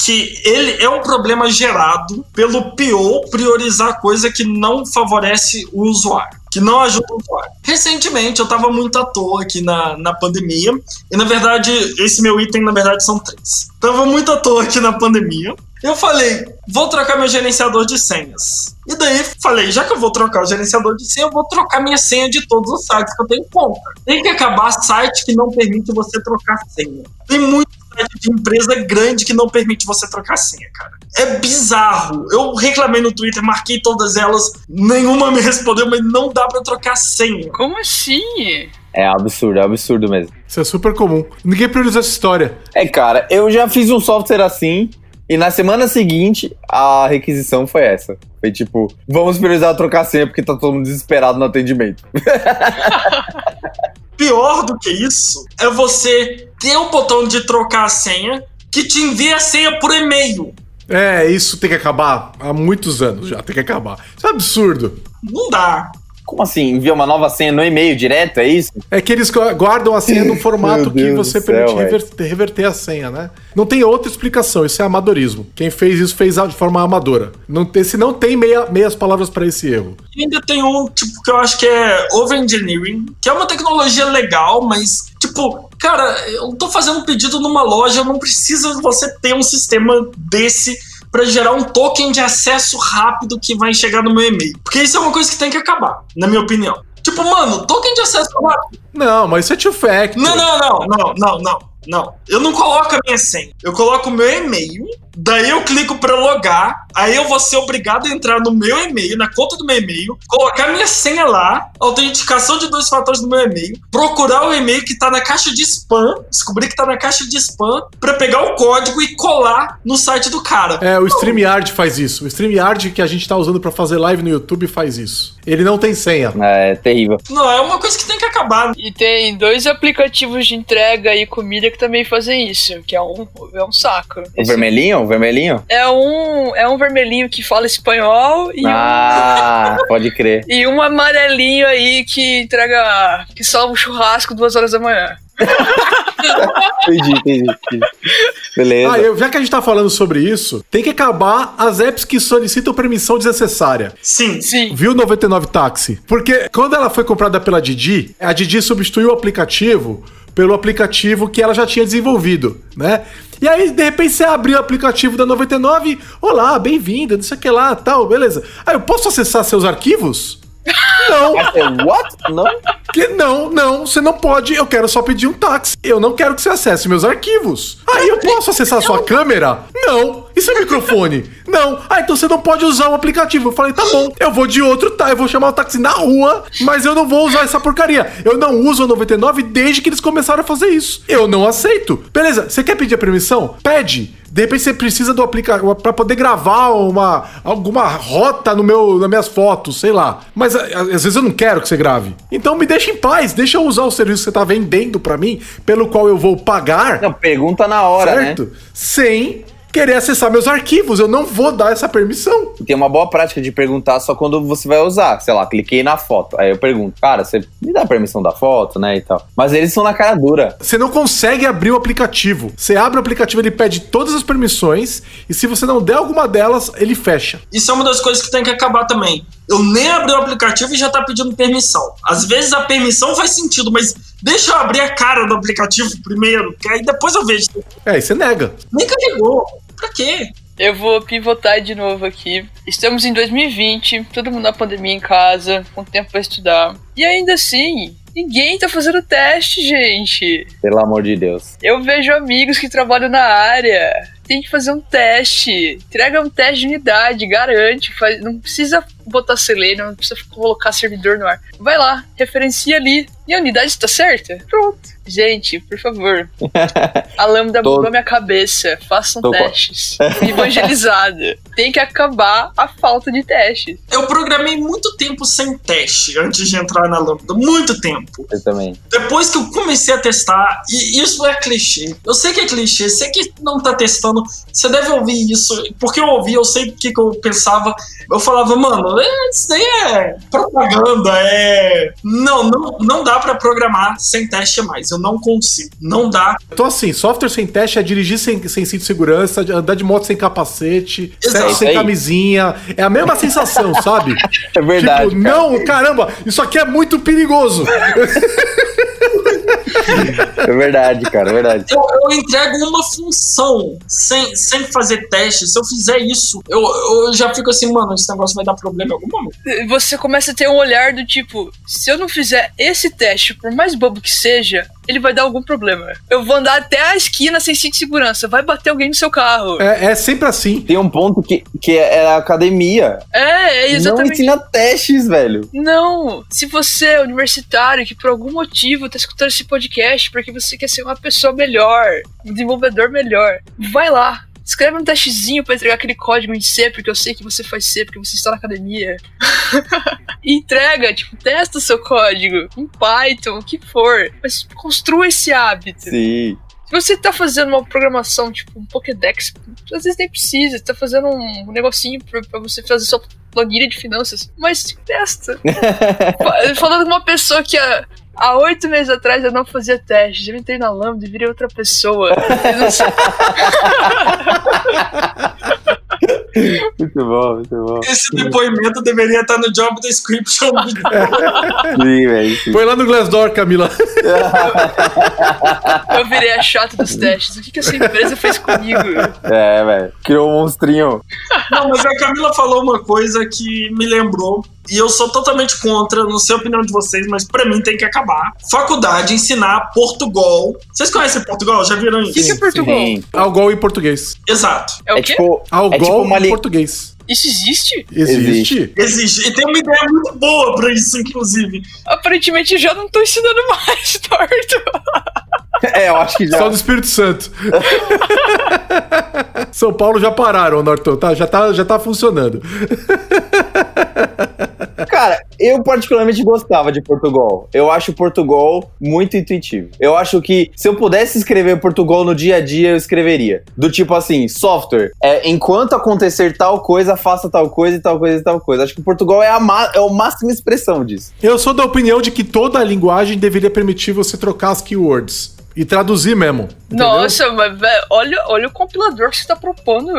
que ele é um problema gerado pelo PO priorizar coisa que não favorece o usuário, que não ajuda o usuário. Recentemente eu tava muito à toa aqui na, na pandemia, e na verdade, esse meu item na verdade são três. Tava muito à toa aqui na pandemia. Eu falei, vou trocar meu gerenciador de senhas. E daí falei, já que eu vou trocar o gerenciador de senha, eu vou trocar minha senha de todos os sites que eu tenho conta. Tem que acabar site que não permite você trocar senha. Tem muito site de empresa grande que não permite você trocar senha, cara. É bizarro. Eu reclamei no Twitter, marquei todas elas, nenhuma me respondeu, mas não dá pra trocar senha. Como assim? É absurdo, é absurdo mesmo. Isso é super comum. Ninguém priorizou essa história. É, cara, eu já fiz um software assim. E na semana seguinte, a requisição foi essa. Foi tipo, vamos priorizar trocar senha porque tá todo mundo desesperado no atendimento. [LAUGHS] Pior do que isso é você ter um botão de trocar a senha que te envia a senha por e-mail. É, isso tem que acabar há muitos anos já, tem que acabar. Isso é absurdo. Não dá. Como assim? Envia uma nova senha no e-mail direto, é isso? É que eles gu- guardam a senha no [LAUGHS] formato que você céu, permite reverter, reverter a senha, né? Não tem outra explicação, isso é amadorismo. Quem fez isso fez de forma amadora. Não tem, se não tem meia, meias palavras pra esse erro. E ainda tem um, tipo, que eu acho que é overengineering, que é uma tecnologia legal, mas, tipo, cara, eu tô fazendo um pedido numa loja, não preciso você ter um sistema desse pra gerar um token de acesso rápido que vai chegar no meu e-mail. Porque isso é uma coisa que tem que acabar, na minha opinião. Tipo, mano, token de acesso rápido. Não, mas isso é two factor. Não, não, não, não, não, não, não. Eu não coloco a minha senha. Eu coloco o meu e-mail, daí eu clico pra logar, aí eu vou ser obrigado a entrar no meu e-mail, na conta do meu e-mail, colocar minha senha lá, autenticação de dois fatores do meu e-mail, procurar o e-mail que tá na caixa de spam, descobrir que tá na caixa de spam, pra pegar o código e colar no site do cara. É, o StreamYard faz isso. O StreamYard que a gente tá usando pra fazer live no YouTube faz isso. Ele não tem senha. É terrível. Não, é uma coisa que tem que acabar. E tem dois aplicativos de entrega e comida que também fazem isso, que é um, é um saco. O vermelhinho? Vermelhinho? É um, é um vermelhinho que fala espanhol e, Ah, pode crer. um, [LAUGHS] e um amarelinho aí que entrega. que salva o churrasco duas horas da manhã. Entendi, entendi. entendi. Beleza. Ah, eu, já que a gente tá falando sobre isso, tem que acabar as apps que solicitam permissão desnecessária. Sim. Sim. Viu 99 Táxi? Porque quando ela foi comprada pela Didi, a Didi substituiu o aplicativo pelo aplicativo que ela já tinha desenvolvido, né? E aí, de repente, você abriu o aplicativo da 99, olá, bem-vinda, não sei o que lá, tal, beleza. Aí, eu posso acessar seus arquivos? Não, É, What? Não? que não, não, você não pode, eu quero só pedir um táxi. Eu não quero que você acesse meus arquivos. Aí eu posso acessar sua câmera? Não. E seu microfone? Não. Ah, então você não pode usar o aplicativo. Eu falei, tá bom, eu vou de outro, tá? Eu vou chamar o táxi na rua, mas eu não vou usar essa porcaria. Eu não uso a 99 desde que eles começaram a fazer isso. Eu não aceito. Beleza, você quer pedir a permissão? Pede. De repente você precisa do aplicativo para poder gravar uma alguma rota no meu nas minhas fotos, sei lá. Mas às vezes eu não quero que você grave. Então me deixa em paz, deixa eu usar o serviço que você tá vendendo para mim, pelo qual eu vou pagar, Não, pergunta na hora, certo? né? Sem querer acessar meus arquivos. Eu não vou dar essa permissão. Tem uma boa prática de perguntar só quando você vai usar. Sei lá, cliquei na foto. Aí eu pergunto, cara, você me dá a permissão da foto, né? E tal. Mas eles são na cara dura. Você não consegue abrir o aplicativo. Você abre o aplicativo, ele pede todas as permissões e se você não der alguma delas, ele fecha. Isso é uma das coisas que tem que acabar também. Eu nem abri o aplicativo e já tá pedindo permissão. Às vezes a permissão faz sentido, mas deixa eu abrir a cara do aplicativo primeiro, que aí depois eu vejo. É, e você nega. Nem carregou. Pra quê? Eu vou pivotar de novo aqui. Estamos em 2020, todo mundo na pandemia em casa, com tempo pra estudar. E ainda assim, ninguém tá fazendo teste, gente. Pelo amor de Deus. Eu vejo amigos que trabalham na área. Tem que fazer um teste. Entrega um teste de unidade, garante. Faz, não precisa botar selenium, não precisa colocar servidor no ar. Vai lá, referencia ali. E a unidade está certa? Pronto. Gente, por favor. [LAUGHS] A lambda Tô- mudou minha cabeça. Façam Tô com- testes. Evangelizada. [LAUGHS] Tem que acabar a falta de testes. Eu programei muito tempo sem teste antes de entrar na Lambda. Muito tempo. Eu também. Depois que eu comecei a testar, e isso é clichê. Eu sei que é clichê, sei que não tá testando. Você deve ouvir isso. Porque eu ouvi, eu sei o que, que eu pensava. Eu falava, mano, é, isso daí é propaganda, é. Não, não, não dá pra programar sem teste mais. Eu não consigo. Não dá. Então, assim, software sem teste é dirigir sem, sem cinto de segurança, andar de moto sem capacete, Exato. sem Aí. camisinha. É a mesma sensação, sabe? [LAUGHS] É verdade. tipo, cara. não, caramba, isso aqui é muito perigoso. [LAUGHS] É verdade, cara, é verdade. Eu, eu entrego uma função sem, sem fazer teste. Se eu fizer isso, eu, eu já fico assim, mano, esse negócio vai dar problema em algum momento. Você começa a ter um olhar do tipo: se eu não fizer esse teste, por mais bobo que seja, ele vai dar algum problema. Eu vou andar até a esquina sem cinto de segurança, vai bater alguém no seu carro. É, é sempre assim. Tem um ponto que, que é a academia. É, é Não exatamente. ensina testes, velho. Não, se você é universitário que por algum motivo tá escutando esse podcast porque você quer ser uma pessoa melhor, um desenvolvedor melhor, vai lá. Escreve um testezinho pra entregar aquele código em C, porque eu sei que você faz C, porque você está na academia. [LAUGHS] entrega, tipo, testa o seu código em Python, o que for. Mas construa esse hábito. Sim. Se você tá fazendo uma programação, tipo um Pokédex, às vezes nem precisa, você tá fazendo um negocinho pra, pra você fazer sua planilha de finanças, mas testa. [LAUGHS] Fa- Falando com uma pessoa que há, há oito meses atrás eu não fazia teste, eu entrei na Lambda e virei outra pessoa. [LAUGHS] Muito bom, muito bom. Esse depoimento deveria estar no job description. [LAUGHS] Sim, velho. Põe lá no Glassdoor, Camila. [LAUGHS] eu virei a chata dos testes. O que, que essa empresa fez comigo? É, velho. Criou um monstrinho. Não, mas a Camila falou uma coisa que me lembrou. E eu sou totalmente contra, não sei a opinião de vocês, mas pra mim tem que acabar. Faculdade ensinar Portugal. Vocês conhecem Portugal? Já viram O que, que isso? é Portugal? Sim. Algol em português. Exato. É o É quê? tipo. Algol É tipo uma em português. Isso existe? Existe? Existe. E tem uma ideia muito boa pra isso, inclusive. Aparentemente eu já não tô ensinando mais, [LAUGHS] torto. É, eu acho que já. Só do Espírito Santo. [LAUGHS] São Paulo já pararam, Norton. Tá, já, tá, já tá funcionando. [LAUGHS] Cara, eu particularmente gostava de Portugal. Eu acho Portugal muito intuitivo. Eu acho que se eu pudesse escrever Portugal no dia a dia, eu escreveria. Do tipo assim, software, é, enquanto acontecer tal coisa, faça tal coisa e tal coisa e tal coisa. Acho que Portugal é a, é a máxima expressão disso. Eu sou da opinião de que toda linguagem deveria permitir você trocar as keywords. E traduzir mesmo. entendeu? Nossa, mas olha, olha o compilador que você tá propondo.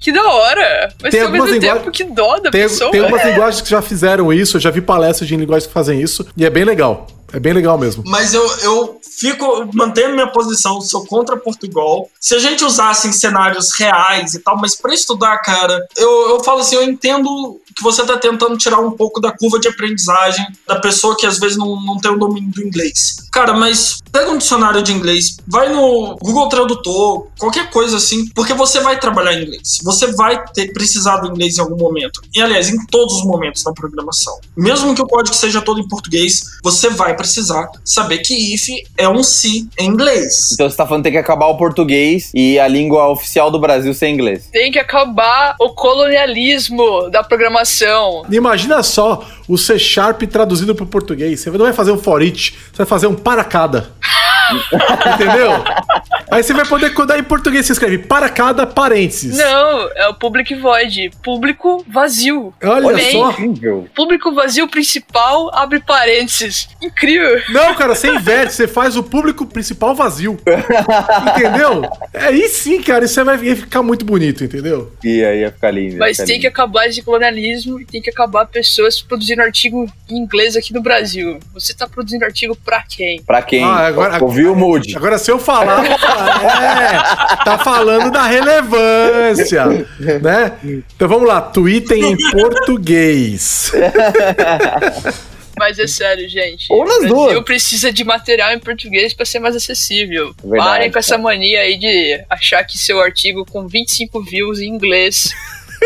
Que da hora. Mas Tem algumas tempo linguagens- que dó da Tem, pessoa. tem algumas linguagens que já fizeram isso, eu já vi palestras de linguagens que fazem isso, e é bem legal. É bem legal mesmo. Mas eu, eu fico mantendo minha posição, sou contra Portugal. Se a gente usasse em cenários reais e tal, mas pra estudar, cara, eu, eu falo assim, eu entendo que você tá tentando tirar um pouco da curva de aprendizagem da pessoa que às vezes não, não tem o domínio do inglês. Cara, mas pega um dicionário de inglês, vai no Google Tradutor, qualquer coisa assim, porque você vai trabalhar em inglês. Você vai ter, precisar do inglês em algum momento. E aliás, em todos os momentos da programação. Mesmo que o código seja todo em português, você vai precisar saber que if é um se em inglês. Então você tá falando que tem que acabar o português e a língua oficial do Brasil ser inglês. Tem que acabar o colonialismo da programação. Imagina só o C Sharp traduzido para o português. Você não vai fazer um for each, você vai fazer um para cada. Entendeu? Aí você vai poder codar em português, você escreve para cada parênteses. Não, é o public void. Público vazio. Olha Bem, só. Incrível. Público vazio principal, abre parênteses. Incrível. Não, cara, você inverte, você faz o público principal vazio. Entendeu? Aí sim, cara, isso vai ficar muito bonito, entendeu? E aí ia ficar lindo. Mas ficar tem que lindo. acabar esse colonialismo e tem que acabar pessoas produzindo artigo em inglês aqui no Brasil. Você tá produzindo artigo pra quem? Pra quem Ah, agora- ouviu o mood. Agora, se eu falar, eu é, tá falando da relevância, né? Então vamos lá, Twitter em português. Mas é sério, gente. Ou nas o Brasil duas. precisa de material em português pra ser mais acessível. Verdade, Parem com essa mania aí de achar que seu artigo com 25 views em inglês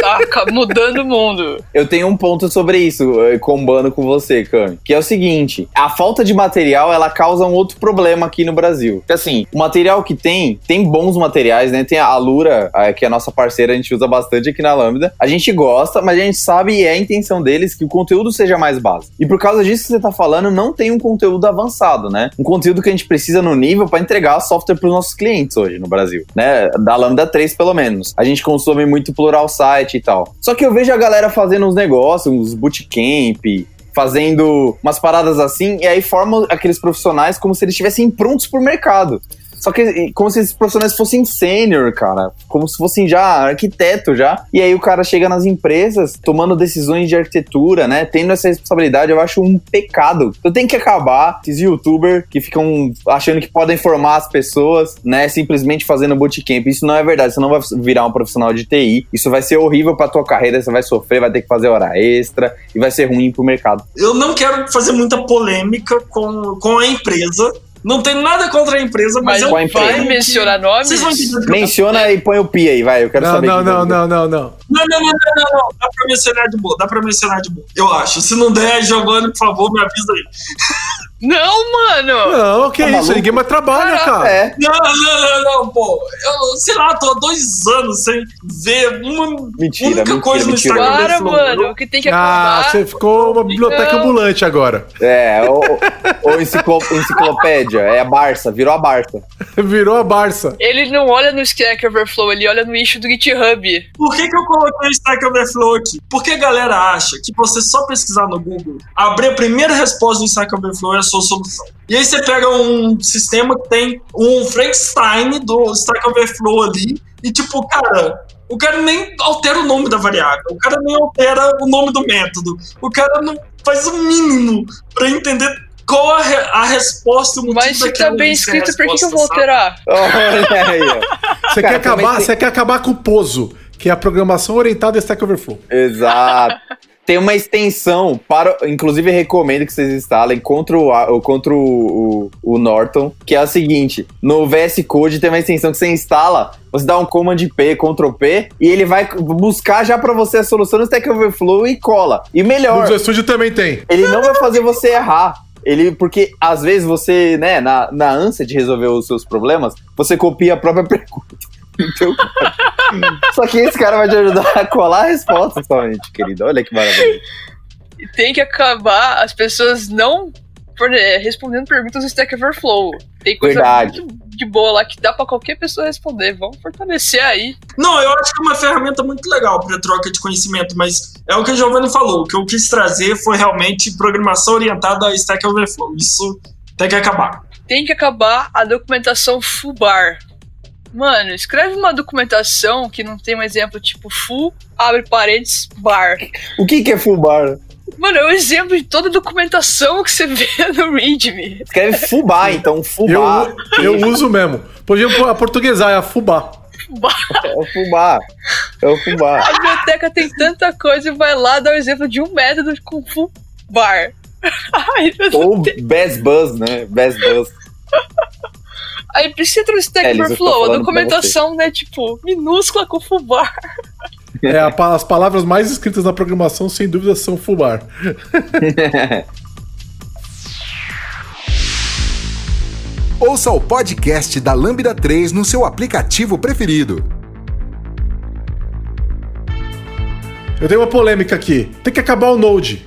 tá mudando o mundo. Eu tenho um ponto sobre isso, eh, combando com você, Cami. Que é o seguinte: a falta de material ela causa um outro problema aqui no Brasil. Assim, o material que tem, tem bons materiais, né? Tem a Alura, eh, que é a nossa parceira, a gente usa bastante aqui na Lambda. A gente gosta, mas a gente sabe e é a intenção deles que o conteúdo seja mais básico. E por causa disso que você tá falando, não tem um conteúdo avançado, né? Um conteúdo que a gente precisa no nível para entregar software para os nossos clientes hoje no Brasil, né? Da Lambda 3, pelo menos. A gente consome muito plural site e tal. Só que eu vejo a galera fazendo uns negócios, uns bootcamp, fazendo umas paradas assim, e aí formam aqueles profissionais como se eles estivessem prontos pro mercado. Só que como se esses profissionais fossem sênior, cara. Como se fossem já arquiteto já. E aí o cara chega nas empresas tomando decisões de arquitetura, né? Tendo essa responsabilidade, eu acho um pecado. Então tem que acabar esses youtubers que ficam achando que podem formar as pessoas, né? Simplesmente fazendo bootcamp. Isso não é verdade. Você não vai virar um profissional de TI. Isso vai ser horrível pra tua carreira. Você vai sofrer, vai ter que fazer hora extra e vai ser ruim pro mercado. Eu não quero fazer muita polêmica com, com a empresa, Não tem nada contra a empresa, mas, Mas eu empresa? vai mencionar nomes? Vocês vão entender Menciona e põe o pi aí, vai. Eu quero Não, saber. não, vai não, não, não. Não, não, não, não, não, não. Dá pra mencionar de boa, dá pra mencionar de boa. Eu acho. Se não der, Giovanni, por favor, me avisa aí. Não, mano! Não, que Tá isso? maluco? Ninguém mais trabalha, Caraca, cara. É, Não, não, não, não, pô. Eu, sei lá, tô há dois anos sem ver uma Mentira, única mentira, coisa no mentira. Instagram. Para, desse mano! O que tem que Ah, acabar? você ficou uma biblioteca Não. ambulante agora. é. Ou, ou enciclo- enciclopédia. É a Barça, virou a Barça. [LAUGHS] Virou a Barça. Ele não olha no Stack Overflow, ele olha no issue do GitHub. Por que, que eu coloquei o Stack Overflow aqui? Porque a galera acha que você só pesquisar no Google, abrir a primeira resposta do Stack Overflow é sua solução. E aí você pega um sistema que tem um Frankenstein do Stack Overflow ali, e tipo, cara, o cara nem altera o nome da variável, o cara nem altera o nome do método, o cara não faz o mínimo pra entender qual a, re- a resposta, o Mas se tá bem a escrito, por que, que eu vou alterar? Olha aí, ó. [LAUGHS] Você Cara, quer, acabar, tem- você quer acabar com o POSO, que é a programação orientada a Stack Overflow. Exato. [LAUGHS] Tem uma extensão para, inclusive recomendo que vocês instalem contra o, contra o, o, o Norton, que é a seguinte: no VS Code tem uma extensão que você instala, você dá um Command P, Ctrl P, e ele vai buscar já para você a solução no Stack Overflow e cola. E No melhor, Visual Studio também tem. ele não vai fazer você errar. Ele, porque às vezes você, né, na, na ânsia de resolver os seus problemas, você copia a própria [LAUGHS] pergunta. Então, [LAUGHS] só que esse cara vai te ajudar a colar a resposta somente, querido. Olha que maravilha. E tem que acabar as pessoas não é, respondendo perguntas no Stack Overflow. Tem coisa Verdade. muito de boa lá que dá pra qualquer pessoa responder. Vamos fortalecer aí. Não, eu acho que é uma ferramenta muito legal para troca de conhecimento, mas é o que o Giovanni falou. O que eu quis trazer foi realmente programação orientada a Stack Overflow. Isso tem que acabar. Tem que acabar a documentação full bar. Mano, escreve uma documentação que não tem um exemplo tipo full, abre parênteses, bar. O que, que é full bar? Mano, é o exemplo de toda documentação que você vê [LAUGHS] no README. Escreve fubá, [LAUGHS] então Eu, fubá. eu uso mesmo. Podia a portuguesar, é a fubá. [LAUGHS] É o fubá. É o fubá. A biblioteca tem tanta coisa e vai lá dar o exemplo de um método com full bar. Ai, meu Deus. Ou Best Buzz, né? Best Buzz. Aí precisa ter um Stack É, Overflow. A documentação, né, tipo, minúscula com full bar. É, a as palavras mais escritas na programação, sem dúvida, são fubar. [LAUGHS] Ouça o podcast da Lambda 3 no seu aplicativo preferido. Eu tenho uma polêmica aqui. Tem que acabar o Node.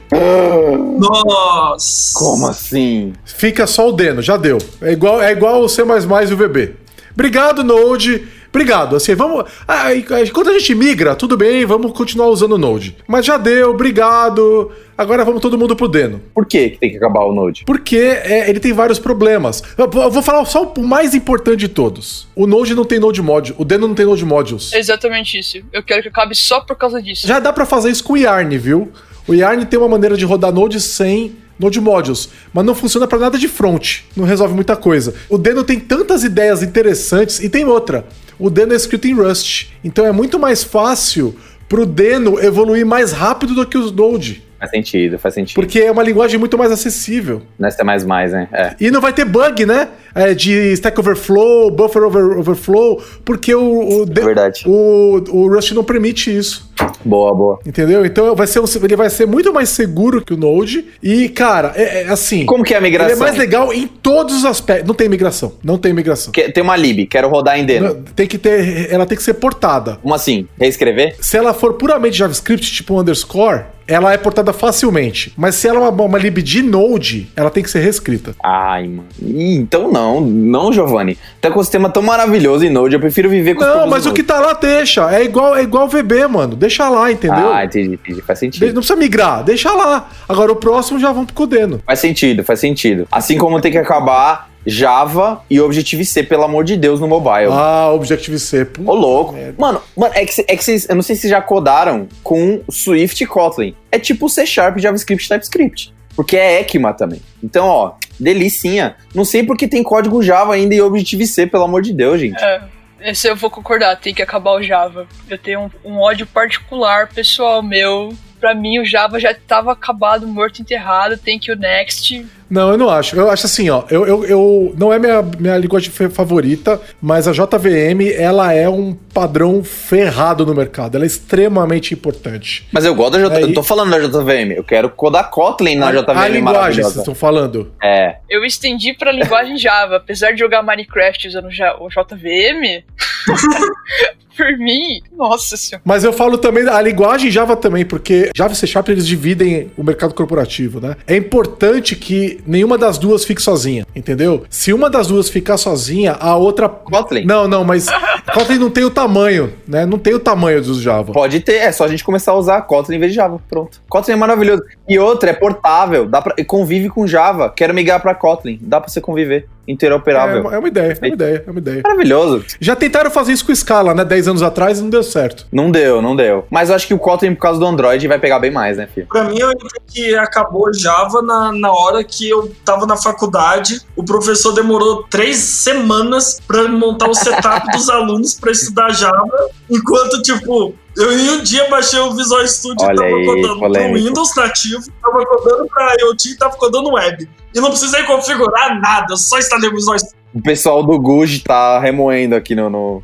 Nossa! Como assim? Fica só o Deno, já deu. É igual, é igual o C e o VB. Obrigado, Node. Obrigado. Assim, vamos. Ah, e- e quando a gente migra, tudo bem, vamos continuar usando o Node. Mas já deu, obrigado. Agora vamos todo mundo pro Deno. Por que, que tem que acabar o Node? Porque é, ele tem vários problemas. Eu vou eu vou falar só o mais importante de todos. O Node não tem Node Module. O Deno não tem Node Modules. É exatamente isso. Eu quero que acabe só por causa disso. Já dá pra fazer isso com o Yarn, viu? O Yarn tem uma maneira de rodar Node sem Node Modules, mas não funciona pra nada de front, não resolve muita coisa. O Deno tem tantas ideias interessantes e tem outra. O Deno é escrito em Rust, então é muito mais fácil pro Deno evoluir mais rápido do que os Node, Faz sentido, faz sentido. porque é uma linguagem muito mais acessível. Nessa é mais mais, né? É. E não vai ter bug, né? É, de Stack Overflow, Buffer over- Overflow, porque o, o, Verdade. o, o Rust não permite isso. Boa, boa. Entendeu? Então vai ser um- ele vai ser muito mais seguro que o Node. E, cara, é, é assim. Como que é a Ele migração? é mais legal em todos os aspectos. Não tem migração. Não tem migração. Que- Tem uma lib, quero rodar em Deno. Não- Tem que ter. Ela tem que ser portada. Como assim? Reescrever? Se ela for puramente JavaScript, tipo um underscore, ela é portada facilmente. Mas se ela é uma, uma lib de Node, ela tem que ser reescrita. Ai, mano. Ih, então não, não, Giovanni. Tá com um sistema tão maravilhoso em Node, eu prefiro viver com Não, mas o que tá lá deixa. É igual, é igual VB, mano. Deixa lá, entendeu? Ah, entendi, entendi. Faz De- sentido. Não precisa migrar, deixa lá. Agora o próximo já vamos pro Codeno. Faz sentido, faz sentido. Assim como tem que acabar Java e Objective-C, pelo amor de Deus, no mobile. Ah, Objective-C. Ô, louco. merda. Mano, mano, é que, é que vocês. Eu não sei se já codaram com Swift e Kotlin. É tipo C Sharp, JavaScript TypeScript. Porque é ECMA também. Então, ó, delicinha. Não sei porque tem código Java ainda e Objective-C, pelo amor de Deus, gente. É, esse eu vou concordar, tem que acabar o Java. Eu tenho um, um ódio particular, pessoal meu, Pra mim, o Java já tava acabado, morto, enterrado, tem que o Next. Não, eu não acho. Eu acho assim, ó. Eu, eu, eu não é minha, minha linguagem fa- favorita, mas a JVM ela é um padrão ferrado no mercado. Ela é extremamente importante. Mas eu gosto da J... É, Eu tô falando da JVM. Eu quero codar Kotlin na a, JVM a linguagem, vocês estão falando. É. Eu estendi pra linguagem [LAUGHS] Java. Apesar de jogar Minecraft usando o JVM, [LAUGHS] por mim, nossa senhora. Mas eu falo também a linguagem Java também, porque Java e C Sharp eles dividem o mercado corporativo, né? É importante que nenhuma das duas fique sozinha, entendeu? Se uma das duas ficar sozinha, a outra. Kotlin. Não, não, mas [LAUGHS] Kotlin não tem o tamanho, né? Não tem o tamanho dos Java. Pode ter, é só a gente começar a usar Kotlin em vez de Java. Pronto. Kotlin é maravilhoso. E outra, é portável. Dá pra... e Convive com Java. Quero migrar pra Kotlin. Dá pra você conviver. É Interoperável. uma, é uma ideia, é uma ideia, é uma ideia. Maravilhoso. Já tentaram fazer isso com Scala, né? 10 anos atrás e não deu certo. Não deu, não deu. Mas eu acho que o Kotlin, por causa do Android, vai pegar bem mais, né, filho? Pra mim, eu entendi que acabou Java na, na hora que eu tava na faculdade. O professor demorou três semanas pra montar o setup dos alunos pra estudar Java. Enquanto, tipo, eu em um dia baixei o Visual Studio Olha e tava aí, codando polêmico. pro Windows nativo, tava codando pra IoT e tava codando web. E não precisei configurar nada, eu só instalei o Visual Studio. O pessoal do Guj tá remoendo aqui no. no-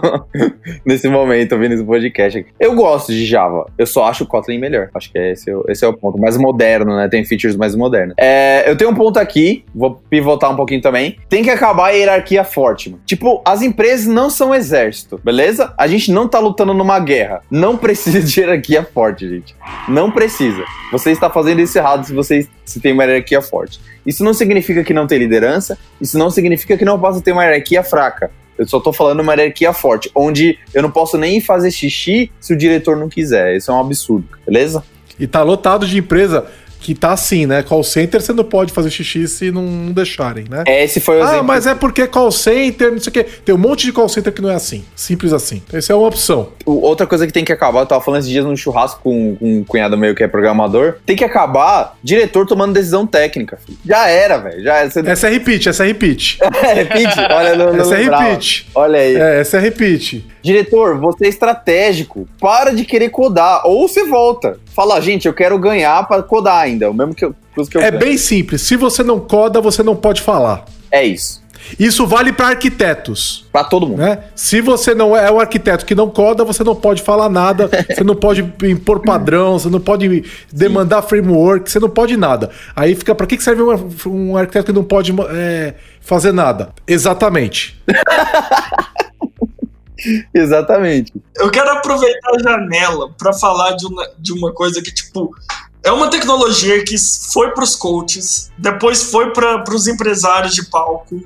[LAUGHS] Nesse momento, ouvindo esse podcast. Eu gosto de Java. Eu só acho o Kotlin melhor. Acho que esse é, o- esse é o ponto. Mais moderno, né? Tem features mais modernos. É, eu tenho um ponto aqui, vou pivotar um pouquinho também. Tem que acabar a hierarquia forte, mano. Tipo, as empresas não são exército, beleza? A gente não tá lutando numa guerra. Não precisa de hierarquia forte, gente. Não precisa. Você está fazendo isso errado se você se tem uma hierarquia forte. Isso não significa que não tem liderança, isso não significa que não possa ter uma hierarquia fraca. Eu só tô falando uma hierarquia forte, onde eu não posso nem fazer xixi se o diretor não quiser. Isso é um absurdo, beleza? E tá lotado de empresa que tá assim, né? Call center você não pode fazer xixi se não, não deixarem, né? Esse foi o Ah, exemplo. mas é porque call center, não sei o quê. Tem um monte de call center que não é assim. Simples assim. Essa é uma opção. Outra coisa que tem que acabar, eu tava falando esses dias num churrasco com, com um cunhado meu que é programador, tem que acabar diretor tomando decisão técnica, filho. Já era, velho. Já era. Você... Essa é repeat, essa é repeat. [LAUGHS] Repite, olha no, no Essa é lembrava. repeat. Olha aí. É, essa é repeat. Diretor, você é estratégico. Para de querer codar. Ou você volta. Fala, gente, eu quero ganhar pra codar ainda. O mesmo que eu, que eu É ganho. bem simples. Se você não coda, você não pode falar. É isso. Isso vale para arquitetos. Pra todo mundo. Né? Se você não é um arquiteto que não coda, você não pode falar nada, [LAUGHS] você não pode impor padrão, você não pode demandar framework, você não pode nada. Aí fica, pra que que serve um, um arquiteto que não pode é, fazer nada? Exatamente. [LAUGHS] [LAUGHS] Exatamente. Eu quero aproveitar a janela para falar de uma, de uma coisa que, tipo, é uma tecnologia que foi para os coaches, depois foi para os empresários de palco,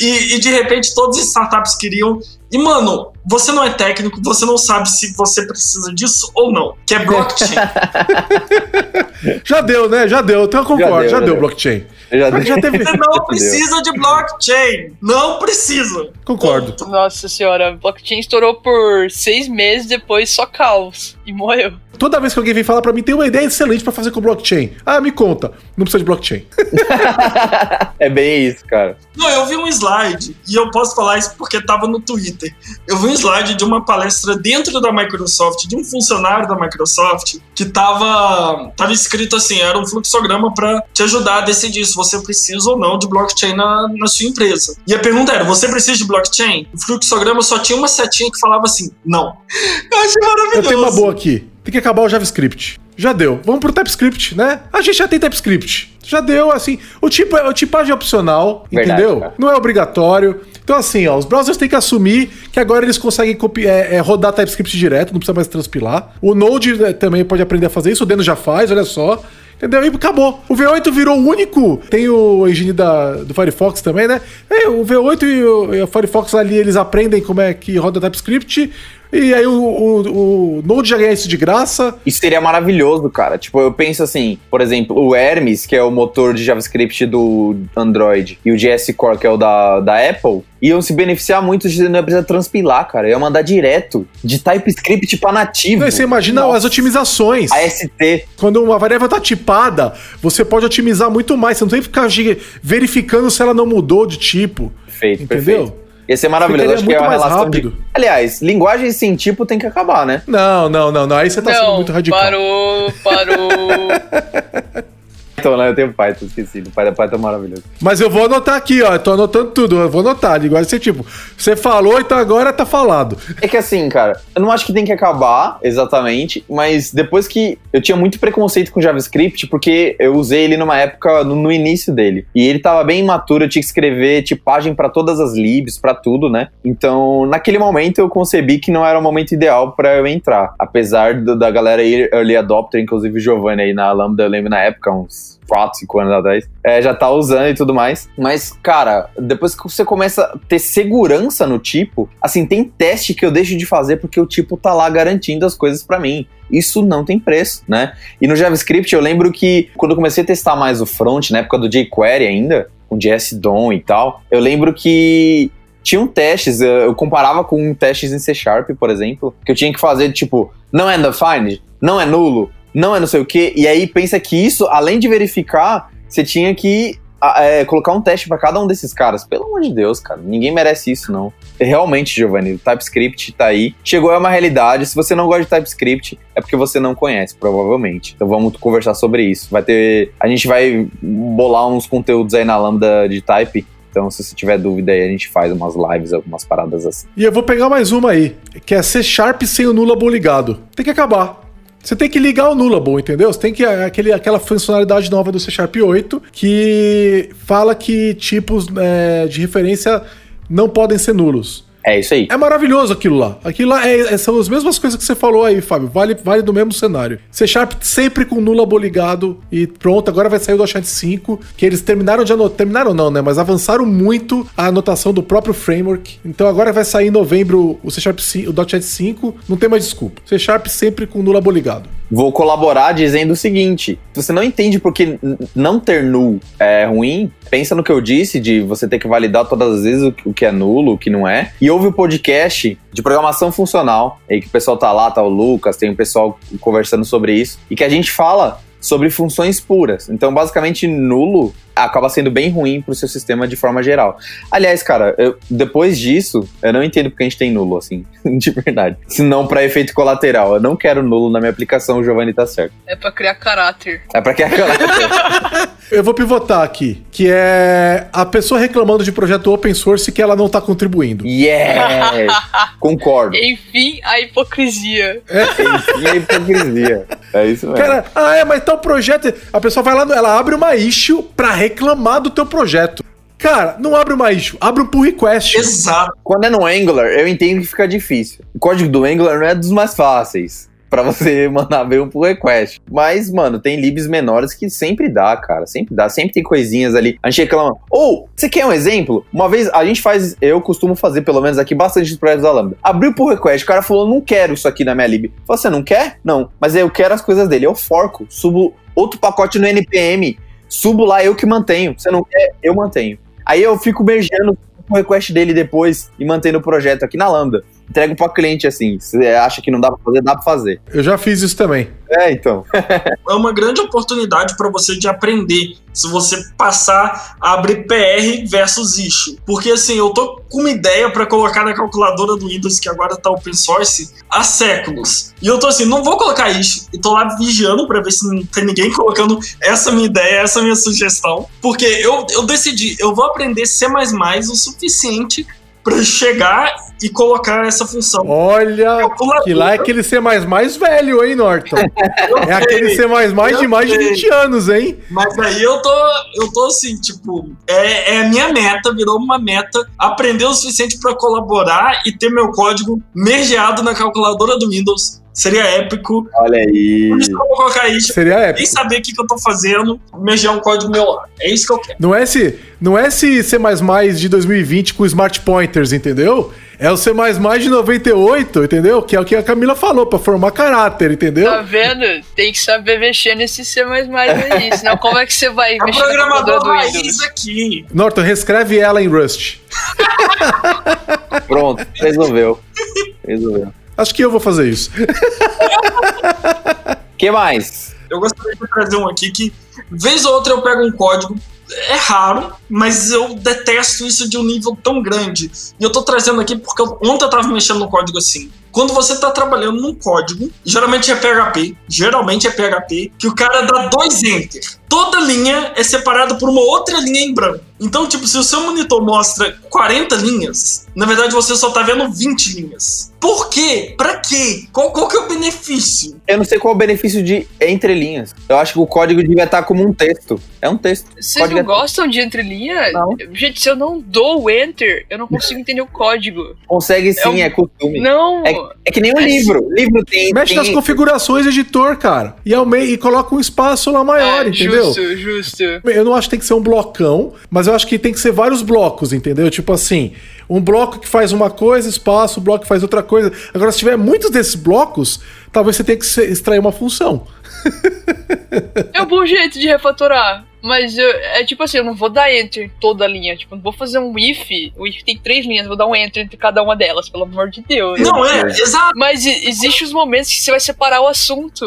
e, e de repente todas as startups queriam. E, mano, você não é técnico, você não sabe se você precisa disso ou não, que é blockchain. [LAUGHS] Já deu, né? Já deu. Então eu concordo, já, deu, já deu, deu. blockchain. Já Já teve. Você não precisa de blockchain. Não precisa. Concordo. Nossa senhora, blockchain estourou por seis meses, depois só caos. E morreu. Toda vez que alguém vem falar pra mim, tem uma ideia excelente pra fazer com blockchain. Ah, me conta. Não precisa de blockchain. [LAUGHS] É bem isso, cara. Não, eu vi um slide, e eu posso falar isso porque tava no Twitter. Eu vi um slide de uma palestra dentro da Microsoft, de um funcionário da Microsoft, que tava, tava escrito assim: era um fluxograma para te ajudar a decidir se você precisa ou não de blockchain na, na sua empresa. E a pergunta era: você precisa de blockchain? O fluxograma só tinha uma setinha que falava assim: não. [LAUGHS] Eu achei Eu maravilhoso. tenho uma boa aqui. Tem que acabar o JavaScript. Já deu. Vamos pro TypeScript, né? A gente já tem TypeScript. Já deu, assim. O tipo é o tipagem é opcional, Verdade, entendeu? cara. Não é obrigatório. Então, assim, ó, os browsers têm que assumir que agora eles conseguem copi- é, é, rodar TypeScript direto, não precisa mais transpilar. O Node né, também pode aprender a fazer isso, o Deno já faz, olha só. Entendeu? E acabou. O V8 virou o único. Tem o engine da, do Firefox também, né? É, o V8 e o, e o Firefox ali, eles aprendem como é que roda TypeScript. E aí o, o, o Node já ganha isso de graça. Isso seria maravilhoso, cara. Tipo, eu penso assim, por exemplo, o Hermes, que é o motor de JavaScript do Android, e o JS Core, que é o da, da Apple, iam se beneficiar muito de não precisar transpilar, cara. Ia mandar direto de TypeScript pra nativo. Não, você imagina Nossa. as otimizações. AST. Quando uma variável tá você pode otimizar muito mais. Você não tem que ficar verificando se ela não mudou de tipo. Perfeito, Entendeu? perfeito. Ia ser maravilhoso. Acho que é muito uma mais relação rápido. de. Aliás, linguagem sem tipo tem que acabar, né? Não, não, não, não. Aí você tá sendo Não, muito radical. parou, parou. [LAUGHS] Então, né? Eu tenho Python, esqueci. O pai da Python é maravilhoso. Mas eu vou anotar aqui, ó. Eu tô anotando tudo. Eu vou anotar. Igual esse tipo. Você falou, então agora tá falado. É que assim, cara, eu não acho que tem que acabar exatamente, mas depois que eu tinha muito preconceito com JavaScript, porque eu usei ele numa época no, no início dele. E ele tava bem imaturo, eu tinha que escrever tipagem pra todas as libs, pra tudo, né? Então, naquele momento eu concebi que não era o momento ideal pra eu entrar. Apesar do- da galera early adopter, inclusive o Giovanni aí na Lambda, eu lembro na época, uns 4, 5 anos atrás, é, já tá usando e tudo mais. Mas, cara, depois que você começa a ter segurança no tipo, assim, tem teste que eu deixo de fazer porque o tipo tá lá garantindo as coisas pra mim. Isso não tem preço, né? E no JavaScript eu lembro que quando eu comecei a testar mais o front, na época do jQuery ainda, com JS-DOM e tal, eu lembro que tinham testes, eu eu comparava com testes em C Sharp, por exemplo, que eu tinha que fazer, tipo, não é undefined, não é nulo, não é não sei o quê, e aí pensa que isso, além de verificar, você tinha que a- é, colocar um teste pra cada um desses caras. Pelo amor de Deus, cara, ninguém merece isso, não. Realmente, Giovanni, o TypeScript tá aí. Chegou é uma realidade. Se você não gosta de TypeScript, é porque você não conhece, provavelmente. Então vamos conversar sobre isso. Vai ter. A gente vai bolar uns conteúdos aí na Lambda de Type. Então, se você tiver dúvida aí, a gente faz umas lives, algumas paradas assim. E eu vou pegar mais uma aí, que é C Sharp sem o Nullable ligado. Tem que acabar. Você tem que ligar o Nullable, entendeu? Você tem que aquele, aquela funcionalidade nova do C Sharp 8 que fala que tipos é, de referência não podem ser nulos. É isso aí. É maravilhoso aquilo lá. Aquilo lá é- é- são as mesmas coisas que você falou aí, Fábio. Vale, vale do mesmo cenário. C Sharp sempre com Nullable ligado e pronto. Agora vai sair o .NET 5, que eles terminaram de anotar. Terminaram não, né? Mas avançaram muito a anotação do próprio framework. Então agora vai sair em novembro o C Sharp 5, o .NET 5. Não tem mais desculpa. C Sharp sempre com Nullable ligado. Vou colaborar dizendo o seguinte: se você não entende porque não ter null é ruim, pensa no que eu disse de você ter que validar todas as vezes o que- o que é nulo, o que não é. E ouve o podcast de programação funcional, aí que o pessoal tá lá, tá o Lucas, tem o pessoal conversando sobre isso, e que a gente fala sobre funções puras. Então, basicamente, nulo acaba sendo bem ruim pro seu sistema de forma geral. Aliás, cara, eu- depois disso, eu não entendo porque a gente tem nulo, assim, [LAUGHS] de verdade. Se não pra efeito colateral. Eu não quero nulo na minha aplicação, o Giovanni tá certo. É pra criar caráter. É pra que aquela. [LAUGHS] Eu vou pivotar aqui, que é a pessoa reclamando de projeto open source que ela não tá contribuindo. yes! [LAUGHS] Concordo. Enfim, a hipocrisia. Enfim, a hipocrisia. É isso mesmo. Cara, ah, é, mas tal projeto. A pessoa vai lá, no- ela abre uma issue pra reclamar do teu projeto. Cara, não abre uma issue, abre um pull request. Exato. Quando é no Angular, eu entendo que fica difícil. O código do Angular não é dos mais fáceis. Pra você [LAUGHS] mandar ver um pull request. Mas, mano, tem libs menores que sempre dá, cara. Sempre dá. Sempre tem coisinhas ali. A gente reclama. Ou, você quer um exemplo? Uma vez a gente faz. Eu costumo fazer, pelo menos aqui, bastante dos projetos da Lambda. Abriu o pull request, o cara falou: não quero isso aqui na minha lib. Falei, Você não quer? Não. Mas eu quero as coisas dele. Eu forco. Subo outro pacote no NPM. Subo lá, eu que mantenho. Você não quer? Eu mantenho. Aí eu fico beijando o request dele depois e mantendo o projeto aqui na Lambda. Entrego pra cliente assim. Você acha que não dá pra fazer? Dá pra fazer. Eu já fiz isso também. É, então. [LAUGHS] É uma grande oportunidade para você de aprender. Se você passar a abrir PR versus issue. Porque assim, eu tô com uma ideia para colocar na calculadora do Windows, que agora tá open source, há séculos. E eu tô assim, não vou colocar issue. E tô lá vigiando para ver se não tem ninguém [LAUGHS] colocando essa minha ideia, essa minha sugestão. Porque eu, eu decidi, eu vou aprender C o suficiente para chegar e colocar essa função. Olha, que lá é aquele C velho, hein, Norton? É aquele C de mais de 20 anos, hein? Mas aí eu tô, eu tô assim, tipo, é, é a minha meta, virou uma meta, aprender o suficiente para colaborar e ter meu código mergeado na calculadora do Windows. Seria épico. Olha aí. Por isso que eu vou colocar isso. Seria Nem épico. saber o que, que eu tô fazendo, mergear um código meu lá. É isso que eu quero. Não é esse, não é esse C de 2020 com smart pointers, entendeu? É o C de 98, entendeu? Que é o que a Camila falou, pra formar caráter, entendeu? Tá vendo? Tem que saber mexer nesse C aí. [LAUGHS] Senão, como é que você vai É o mexer programador do raiz Windows? aqui. Norton, reescreve ela em Rust. [LAUGHS] Pronto, resolveu. Resolveu. Acho que eu vou fazer isso. [LAUGHS] que mais? Eu gostaria de trazer um aqui que, vez ou outra, eu pego um código é raro, mas eu detesto isso de um nível tão grande. E eu tô trazendo aqui porque ontem eu tava mexendo no código assim. Quando você está trabalhando num código, geralmente é PHP, geralmente é PHP, que o cara dá dois enter. Toda linha é separada por uma outra linha em branco. Então, tipo, se o seu monitor mostra 40 linhas, na verdade você só tá vendo 20 linhas. Por quê? Pra quê? Qual, qual que é o benefício? Eu não sei qual é o benefício de entre linhas. Eu acho que o código devia estar como um texto. É um texto. Vocês Código não é- gostam de entrelinha? Não. Gente, se eu não dou o enter, eu não consigo entender o código. Consegue sim, um- é costume. Não! É que nem um É livro. Livro tem. Mexe tem... nas configurações editor, cara. E, ao meio, e coloca um espaço lá maior, É, entendeu? Justo, justo. Eu não acho que tem que ser um blocão, mas eu acho que tem que ser vários blocos, entendeu? Tipo assim, um bloco que faz uma coisa, espaço, um bloco que faz outra coisa. Agora, se tiver muitos desses blocos, talvez você tenha que extrair uma função. É um bom jeito de refatorar. Mas eu- é tipo assim, eu não vou dar enter em toda a linha. Tipo, não vou fazer um if. O if tem três linhas, eu vou dar um enter entre cada uma delas, pelo amor de Deus. Não, é, exato. Mas e- existe os momentos que você vai separar o assunto.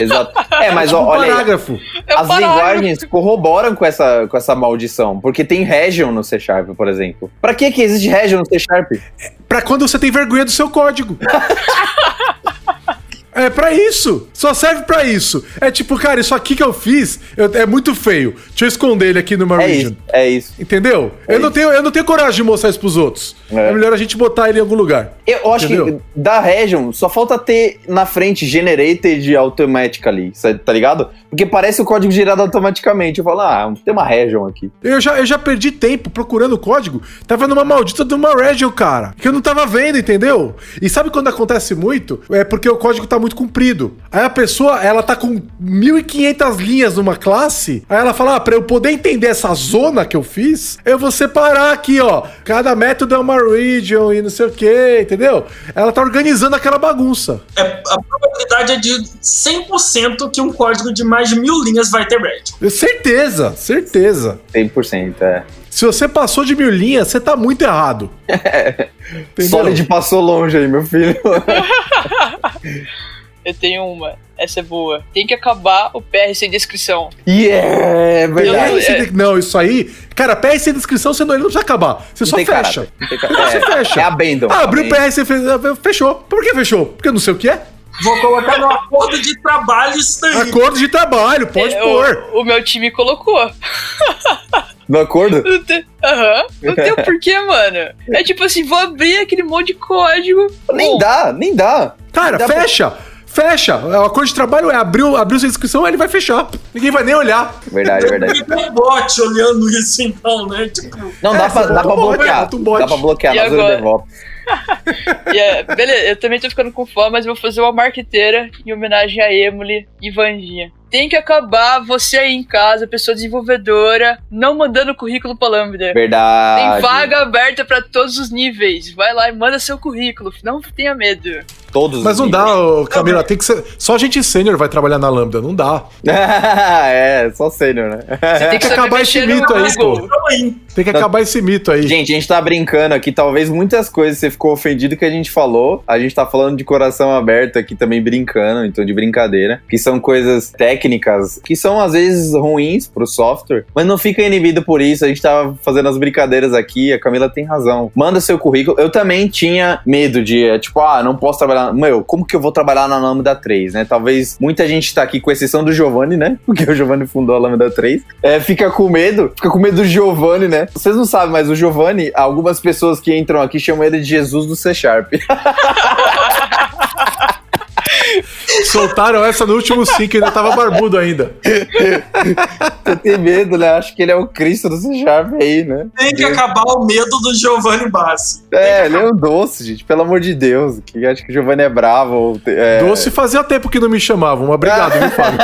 Exato. É, mas ó, um olha parágrafo. É um As parágrafo. linguagens corroboram com essa, com essa maldição. Porque tem region no C Sharp, por exemplo. Pra que, que existe region no C Sharp? Pra quando você tem vergonha do seu código. [LAUGHS] É pra isso. Só serve pra isso. É tipo, cara, isso aqui que eu fiz eu- é muito feio. Deixa eu esconder ele aqui no É Meridian. isso, é isso. Entendeu? É eu, não isso. tenho, eu não tenho coragem de mostrar isso pros outros. É. É, melhor a gente botar ele em algum lugar. Eu acho Entendeu? que da region só falta ter na frente generated automatically, tá ligado? Porque parece o código gerado automaticamente. Eu falo, ah, tem uma region aqui. Eu já, eu já perdi tempo procurando o código. Tava numa maldita de uma region, cara. Que eu não tava vendo, entendeu? E sabe quando acontece muito? É porque o código tá muito comprido. Aí a pessoa, ela tá com 1.500 linhas numa classe. Aí ela fala, ah, pra eu poder entender essa zona que eu fiz, eu vou separar aqui, ó. Cada método é uma region e não sei o que, entendeu? Ela tá organizando aquela bagunça. É, a probabilidade é de 100% que um código de mais de mil linhas vai ter red. Certeza, certeza. 100%, é. Se você passou de mil linhas, você tá muito errado. [LAUGHS] Entendeu? Solid passou longe aí, meu filho. [LAUGHS] Eu tenho uma. Essa é boa. Tem que acabar o PR sem descrição. yeah, é verdade. Eu- PR sem de- Não, isso aí. Cara, PR sem descrição, você não, ele não precisa acabar. Você Não só tem fecha. não tem Você fecha. É, é abandon. Ah, abriu o. PR, você fez, fechou. Por que fechou? Porque eu não sei o que é. Vou colocar no acordo de trabalho isso daí. Acordo de trabalho, pode É, pôr. o, o meu time colocou. [LAUGHS] No acordo? Não tem- Aham. Não tem o [LAUGHS] porquê, mano. É tipo assim, vou abrir aquele monte de código. Nem Bom, dá, nem dá. Cara, Dá pra- fecha. O acordo de trabalho é abriu, abriu sua inscrição, ele vai fechar. Ninguém vai nem olhar. Verdade, [LAUGHS] verdade. Tem um bot olhando isso então, né? Tipo, Não, É, dá, pra, você dá pra bloquear. um bot. Dá pra bloquear E na Azure agora? DevOps. [LAUGHS] E é, beleza, eu também tô ficando com fome, mas eu vou fazer uma marqueteira em homenagem a Emily e Vandinha. Tem que acabar você aí em casa, pessoa desenvolvedora, não mandando currículo pra Lambda. Verdade. Tem vaga aberta pra todos os níveis. Vai lá e manda seu currículo. Não tenha medo. Todos os Mas não dá, Camila, tem que ser. Só gente sênior vai trabalhar na Lambda, não dá. [LAUGHS] é, só sênior, né? Você tem que que acabar esse mito aí, pô. aí. Tem que acabar esse mito aí. Gente, a gente tá brincando aqui, talvez muitas coisas você ficou ofendido que a gente falou. A gente tá falando de coração aberto aqui também brincando, então de brincadeira, que são coisas técnicas que são às vezes ruins pro software, mas não fica inibido por isso. A gente tava fazendo as brincadeiras aqui, a Camila tem razão. Manda seu currículo. Eu também tinha medo de, é, tipo, ah, não posso trabalhar. Meu, como que eu vou trabalhar na Lambda 3, né? Talvez muita gente tá aqui, com exceção do Giovanni, né? [LAUGHS] Porque o Giovanni fundou a Lambda 3. É, fica com medo, fica com medo do Giovanni, né? Vocês não sabem, mas o Giovanni, algumas pessoas que entram aqui chamam ele de Jesus do C Sharp. [LAUGHS] Soltaram essa no último sim, que ainda tava barbudo ainda. Você tem medo, né? Acho que ele é o Cristo do C aí, né? Tem que acabar o medo do Giovanni Bassi. É, ele é um doce, gente, pelo amor de Deus. Que acho que o Giovanni é bravo. É... Doce fazia tempo que não me chamavam. Mas Obrigado, viu, Fábio?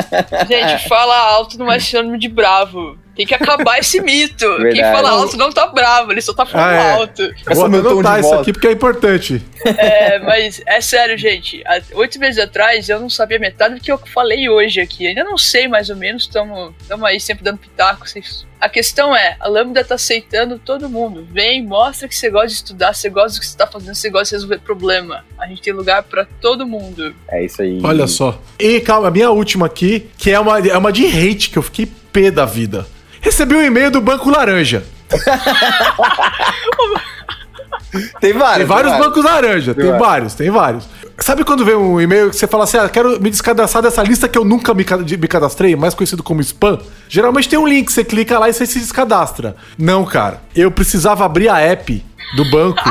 [LAUGHS] Gente, fala alto não é sinônimo de bravo. Tem que acabar esse mito. [LAUGHS] Quem Verdade. fala alto não tá bravo, ele só tá falando Ah, é. alto. Vou é tom anotar isso aqui porque é importante. É, mas é sério, gente. Há oito meses atrás eu não sabia metade do que eu falei hoje aqui. Ainda não sei mais ou menos, estamos aí sempre dando pitaco. vocês- A questão é, a Lambda tá aceitando todo mundo. Vem, mostra que você gosta de estudar, você gosta do que você tá fazendo, você gosta de resolver problema. A gente tem lugar pra todo mundo. É isso aí. Olha só. E calma, a minha última aqui, que é uma, é uma de hate, que eu fiquei pé da vida. Recebi um e-mail do Banco Laranja. [LAUGHS] Tem vários. Tem vários bancos laranja, tem, vários, tem vários. Sabe quando vem um e-mail que você fala assim, ah, quero me descadastrar dessa lista que eu nunca me, ca- me cadastrei, mais conhecido como spam? Geralmente tem um link, você clica lá e você se descadastra. Não, cara, eu precisava abrir a app do banco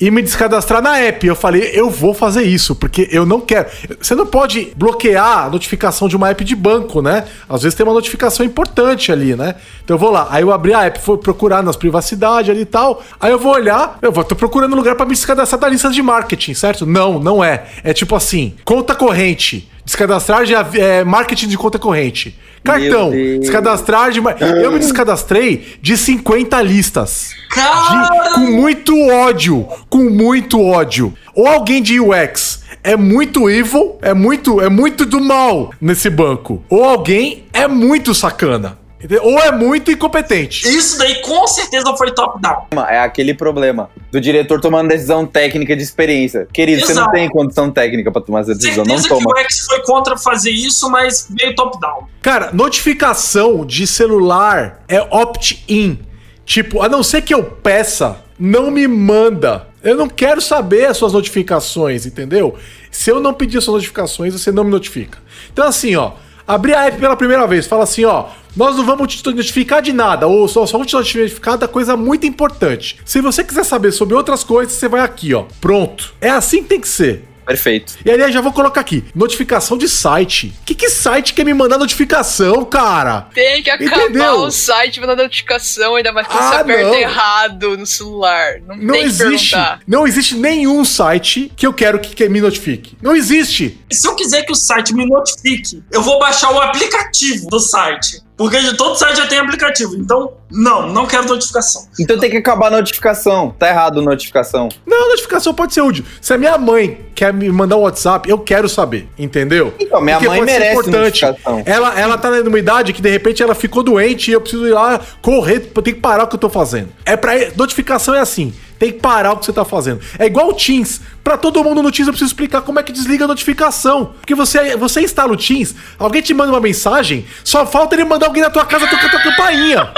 e me descadastrar na app. Eu falei, eu vou fazer isso, porque eu não quero. Você não pode bloquear a notificação de uma app de banco, né? Às vezes tem uma notificação importante ali, né? Então eu vou lá, aí eu abri a app, fui procurar nas privacidades ali e tal. Aí eu vou olhar, eu vou, tô procurando um lugar pra me descadastrar da lista de marketing, certo? Não, não é. É tipo assim, conta corrente. Descadastrar de é, marketing de conta corrente. Cartão. Descadastrar de. mar- Eu me descadastrei de 50 listas. De- com muito ódio. Com muito ódio. Ou alguém de UX é muito evil, é muito, é muito do mal nesse banco. Ou alguém é muito sacana. Ou é muito incompetente. isso daí com certeza foi top-down. É aquele problema do diretor tomando decisão técnica de experiência. Querido, você não Exato. tem condição técnica pra tomar essa decisão, não Certeza que toma. o X foi contra fazer isso, mas veio top-down. Cara, notificação de celular é opt-in. Tipo, a não ser que eu peça, não me manda. Eu não quero saber as suas notificações, entendeu? Se eu não pedir as suas notificações, você não me notifica. Então, assim, ó, abrir a app pela primeira vez, fala assim, ó, nós não vamos te notificar de nada, ou só, só vamos te notificar da coisa muito importante. Se você quiser saber sobre outras coisas, você vai aqui, ó. Pronto. É assim que tem que ser. Perfeito. E aliás, já vou colocar aqui: notificação de site. Que que site quer me mandar notificação, cara? Tem que acabar Entendeu? o site mandando notificação, ainda mais quando Ah, você aperta não. errado no celular. Não, Não tem que existe. Não existe nenhum site que eu quero que, que me notifique. Não existe. E se eu quiser que o site me notifique, eu vou baixar o aplicativo do site. Porque de todo site já tem aplicativo. Então, não, não quero notificação. Então tem que acabar a notificação. Tá errado a notificação. Não, notificação pode ser útil. Se a minha mãe quer me mandar um WhatsApp, eu quero saber. Entendeu? Então, minha mãe pode ser merece notificação. Ela, ela tá numa idade que de repente ela ficou doente e eu preciso ir lá correr, eu tenho que parar o que eu tô fazendo. É para notificação é assim. Tem que parar o que você tá fazendo. É igual o Teams. Pra todo mundo no Teams eu preciso explicar como é que desliga a notificação. Porque você, você instala o Teams, alguém te manda uma mensagem, só falta ele mandar alguém na tua casa tocar tua campainha.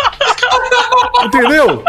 [LAUGHS] Entendeu?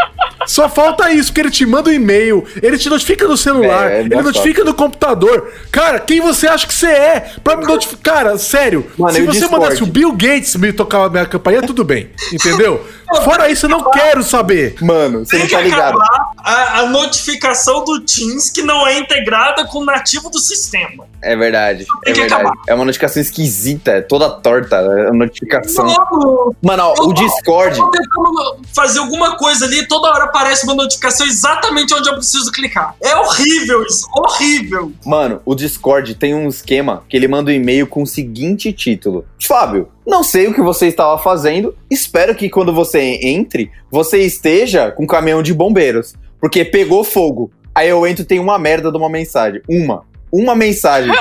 Só falta isso, porque ele te manda um e-mail, ele te notifica no celular, É, é ele notifica no computador. Cara, quem você acha que você é pra me notificar? Cara, sério, Mano, se você Discord? mandasse o Bill Gates me tocar a minha campainha, tudo bem. Entendeu? Fora isso, eu não quero saber. Mano, você Tem não que tá ligado. acabar a, a notificação do Teams que não é integrada com o nativo do sistema. É verdade. Tem É que verdade. acabar. É uma notificação esquisita, é toda torta a notificação. Mano, Mano, ó, o Discord. Eu tô tentando fazer alguma coisa ali, toda hora aparece uma notificação exatamente onde eu preciso clicar. É horrível isso, horrível. Mano, o Discord tem um esquema que ele manda um e-mail com o seguinte título: Fábio, não sei o que você estava fazendo, espero que quando você entre, você esteja com um caminhão de bombeiros, porque pegou fogo. Aí eu entro e tem uma merda de uma mensagem. Uma. Uma mensagem.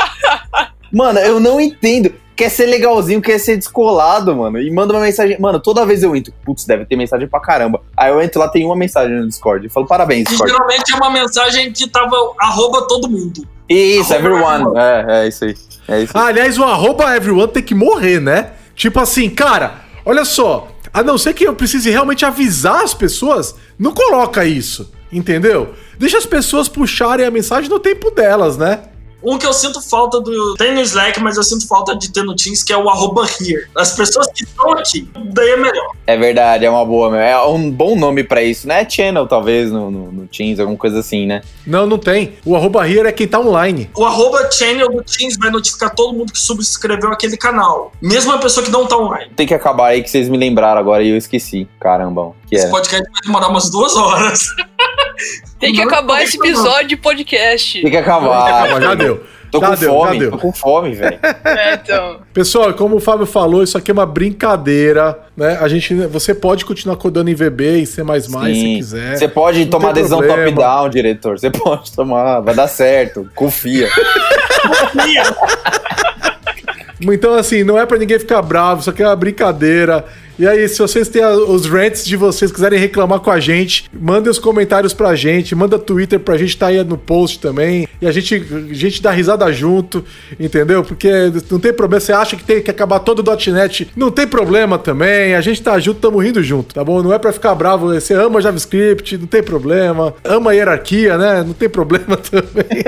[LAUGHS] Mano, eu não entendo. Quer ser legalzinho, quer ser descolado, mano. E manda uma mensagem. Mano, toda vez eu entro. Putz, deve ter mensagem pra caramba. Aí eu entro lá, tem uma mensagem no Discord. Eu falo, parabéns, E Discord. geralmente é uma mensagem que tava arroba todo mundo. Isso, everyone. É, é isso aí. É isso aí. Ah, aliás, o arroba everyone tem que morrer, né? Tipo assim, cara, olha só. A não ser que eu precise realmente avisar as pessoas, não coloca isso. Entendeu? Deixa as pessoas puxarem a mensagem no tempo delas, né? Um que eu sinto falta do. Tem no Slack, mas eu sinto falta de ter no Teams, que é o arroba here. As pessoas que estão aqui, daí é melhor. É verdade, é uma boa. É um bom nome pra isso, né? Channel, talvez, no, no, no Teams, alguma coisa assim, né? Não, não tem. O arroba here é quem tá online. O arroba channel do Teams vai notificar todo mundo que subscreveu aquele canal. Mesmo a pessoa que não tá online. Tem que acabar aí que vocês me lembraram agora e eu esqueci. Caramba, que Esse é. podcast vai demorar umas duas horas. [LAUGHS] Tem que Não, acabar esse episódio de podcast. Tem que acabar. Já deu. Tô já com deu, fome, já deu. tô com fome, velho. É, então. Pessoal, como o Fábio falou, isso aqui é uma brincadeira, né? A gente, você pode continuar codando em VB e C++ se Sim. quiser. Você pode Não tomar decisão top-down, diretor. Você pode tomar, vai dar certo. Confia. Então, assim, não é pra ninguém ficar bravo, isso aqui é uma brincadeira. E aí, se vocês têm os rants de vocês, quiserem reclamar com a gente, mandem os comentários pra gente, manda Twitter pra gente, tá aí no post também. E a gente, a gente dá risada junto, entendeu? Porque não tem problema, você acha que tem que acabar todo o .NET, não tem problema também, a gente tá junto, tamo rindo junto, tá bom? Não é pra ficar bravo, você ama JavaScript, não tem problema, ama hierarquia, né? Não tem problema [LAUGHS] também.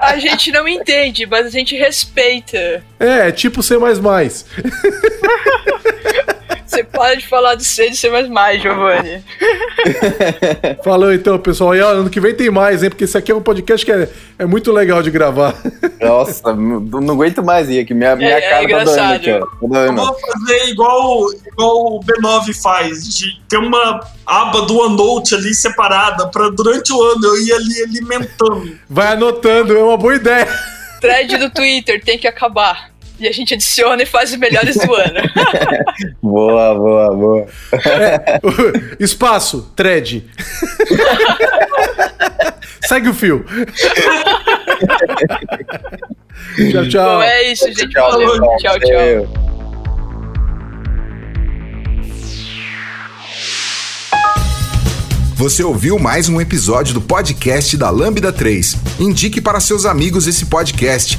A gente não entende, mas a gente respeita. É, tipo C++. [LAUGHS] Você para de falar do C de C++, Giovanni. [LAUGHS] Falou então, pessoal. E ó, ano que vem tem mais, hein? Porque esse aqui é um podcast que é, é muito legal de gravar. [LAUGHS] Nossa, não aguento mais ir aqui. Minha, minha é cara tá doendo aqui, ó. Tá Eu vou fazer igual, igual o B9 faz, de ter uma aba do OneNote ali separada para durante o ano eu ir ali alimentando. Vai anotando, é uma boa ideia. Thread do Twitter tem que acabar. E a gente adiciona e faz os melhores do [LAUGHS] ano. Boa, boa, boa. Espaço, thread. Segue o fio. tchau, tchau. Bom, é isso, gente. Tchau, Valeu. pessoal. Tchau, tchau. Valeu. Você ouviu mais um episódio do podcast da Lambda 3. Indique para seus amigos esse podcast.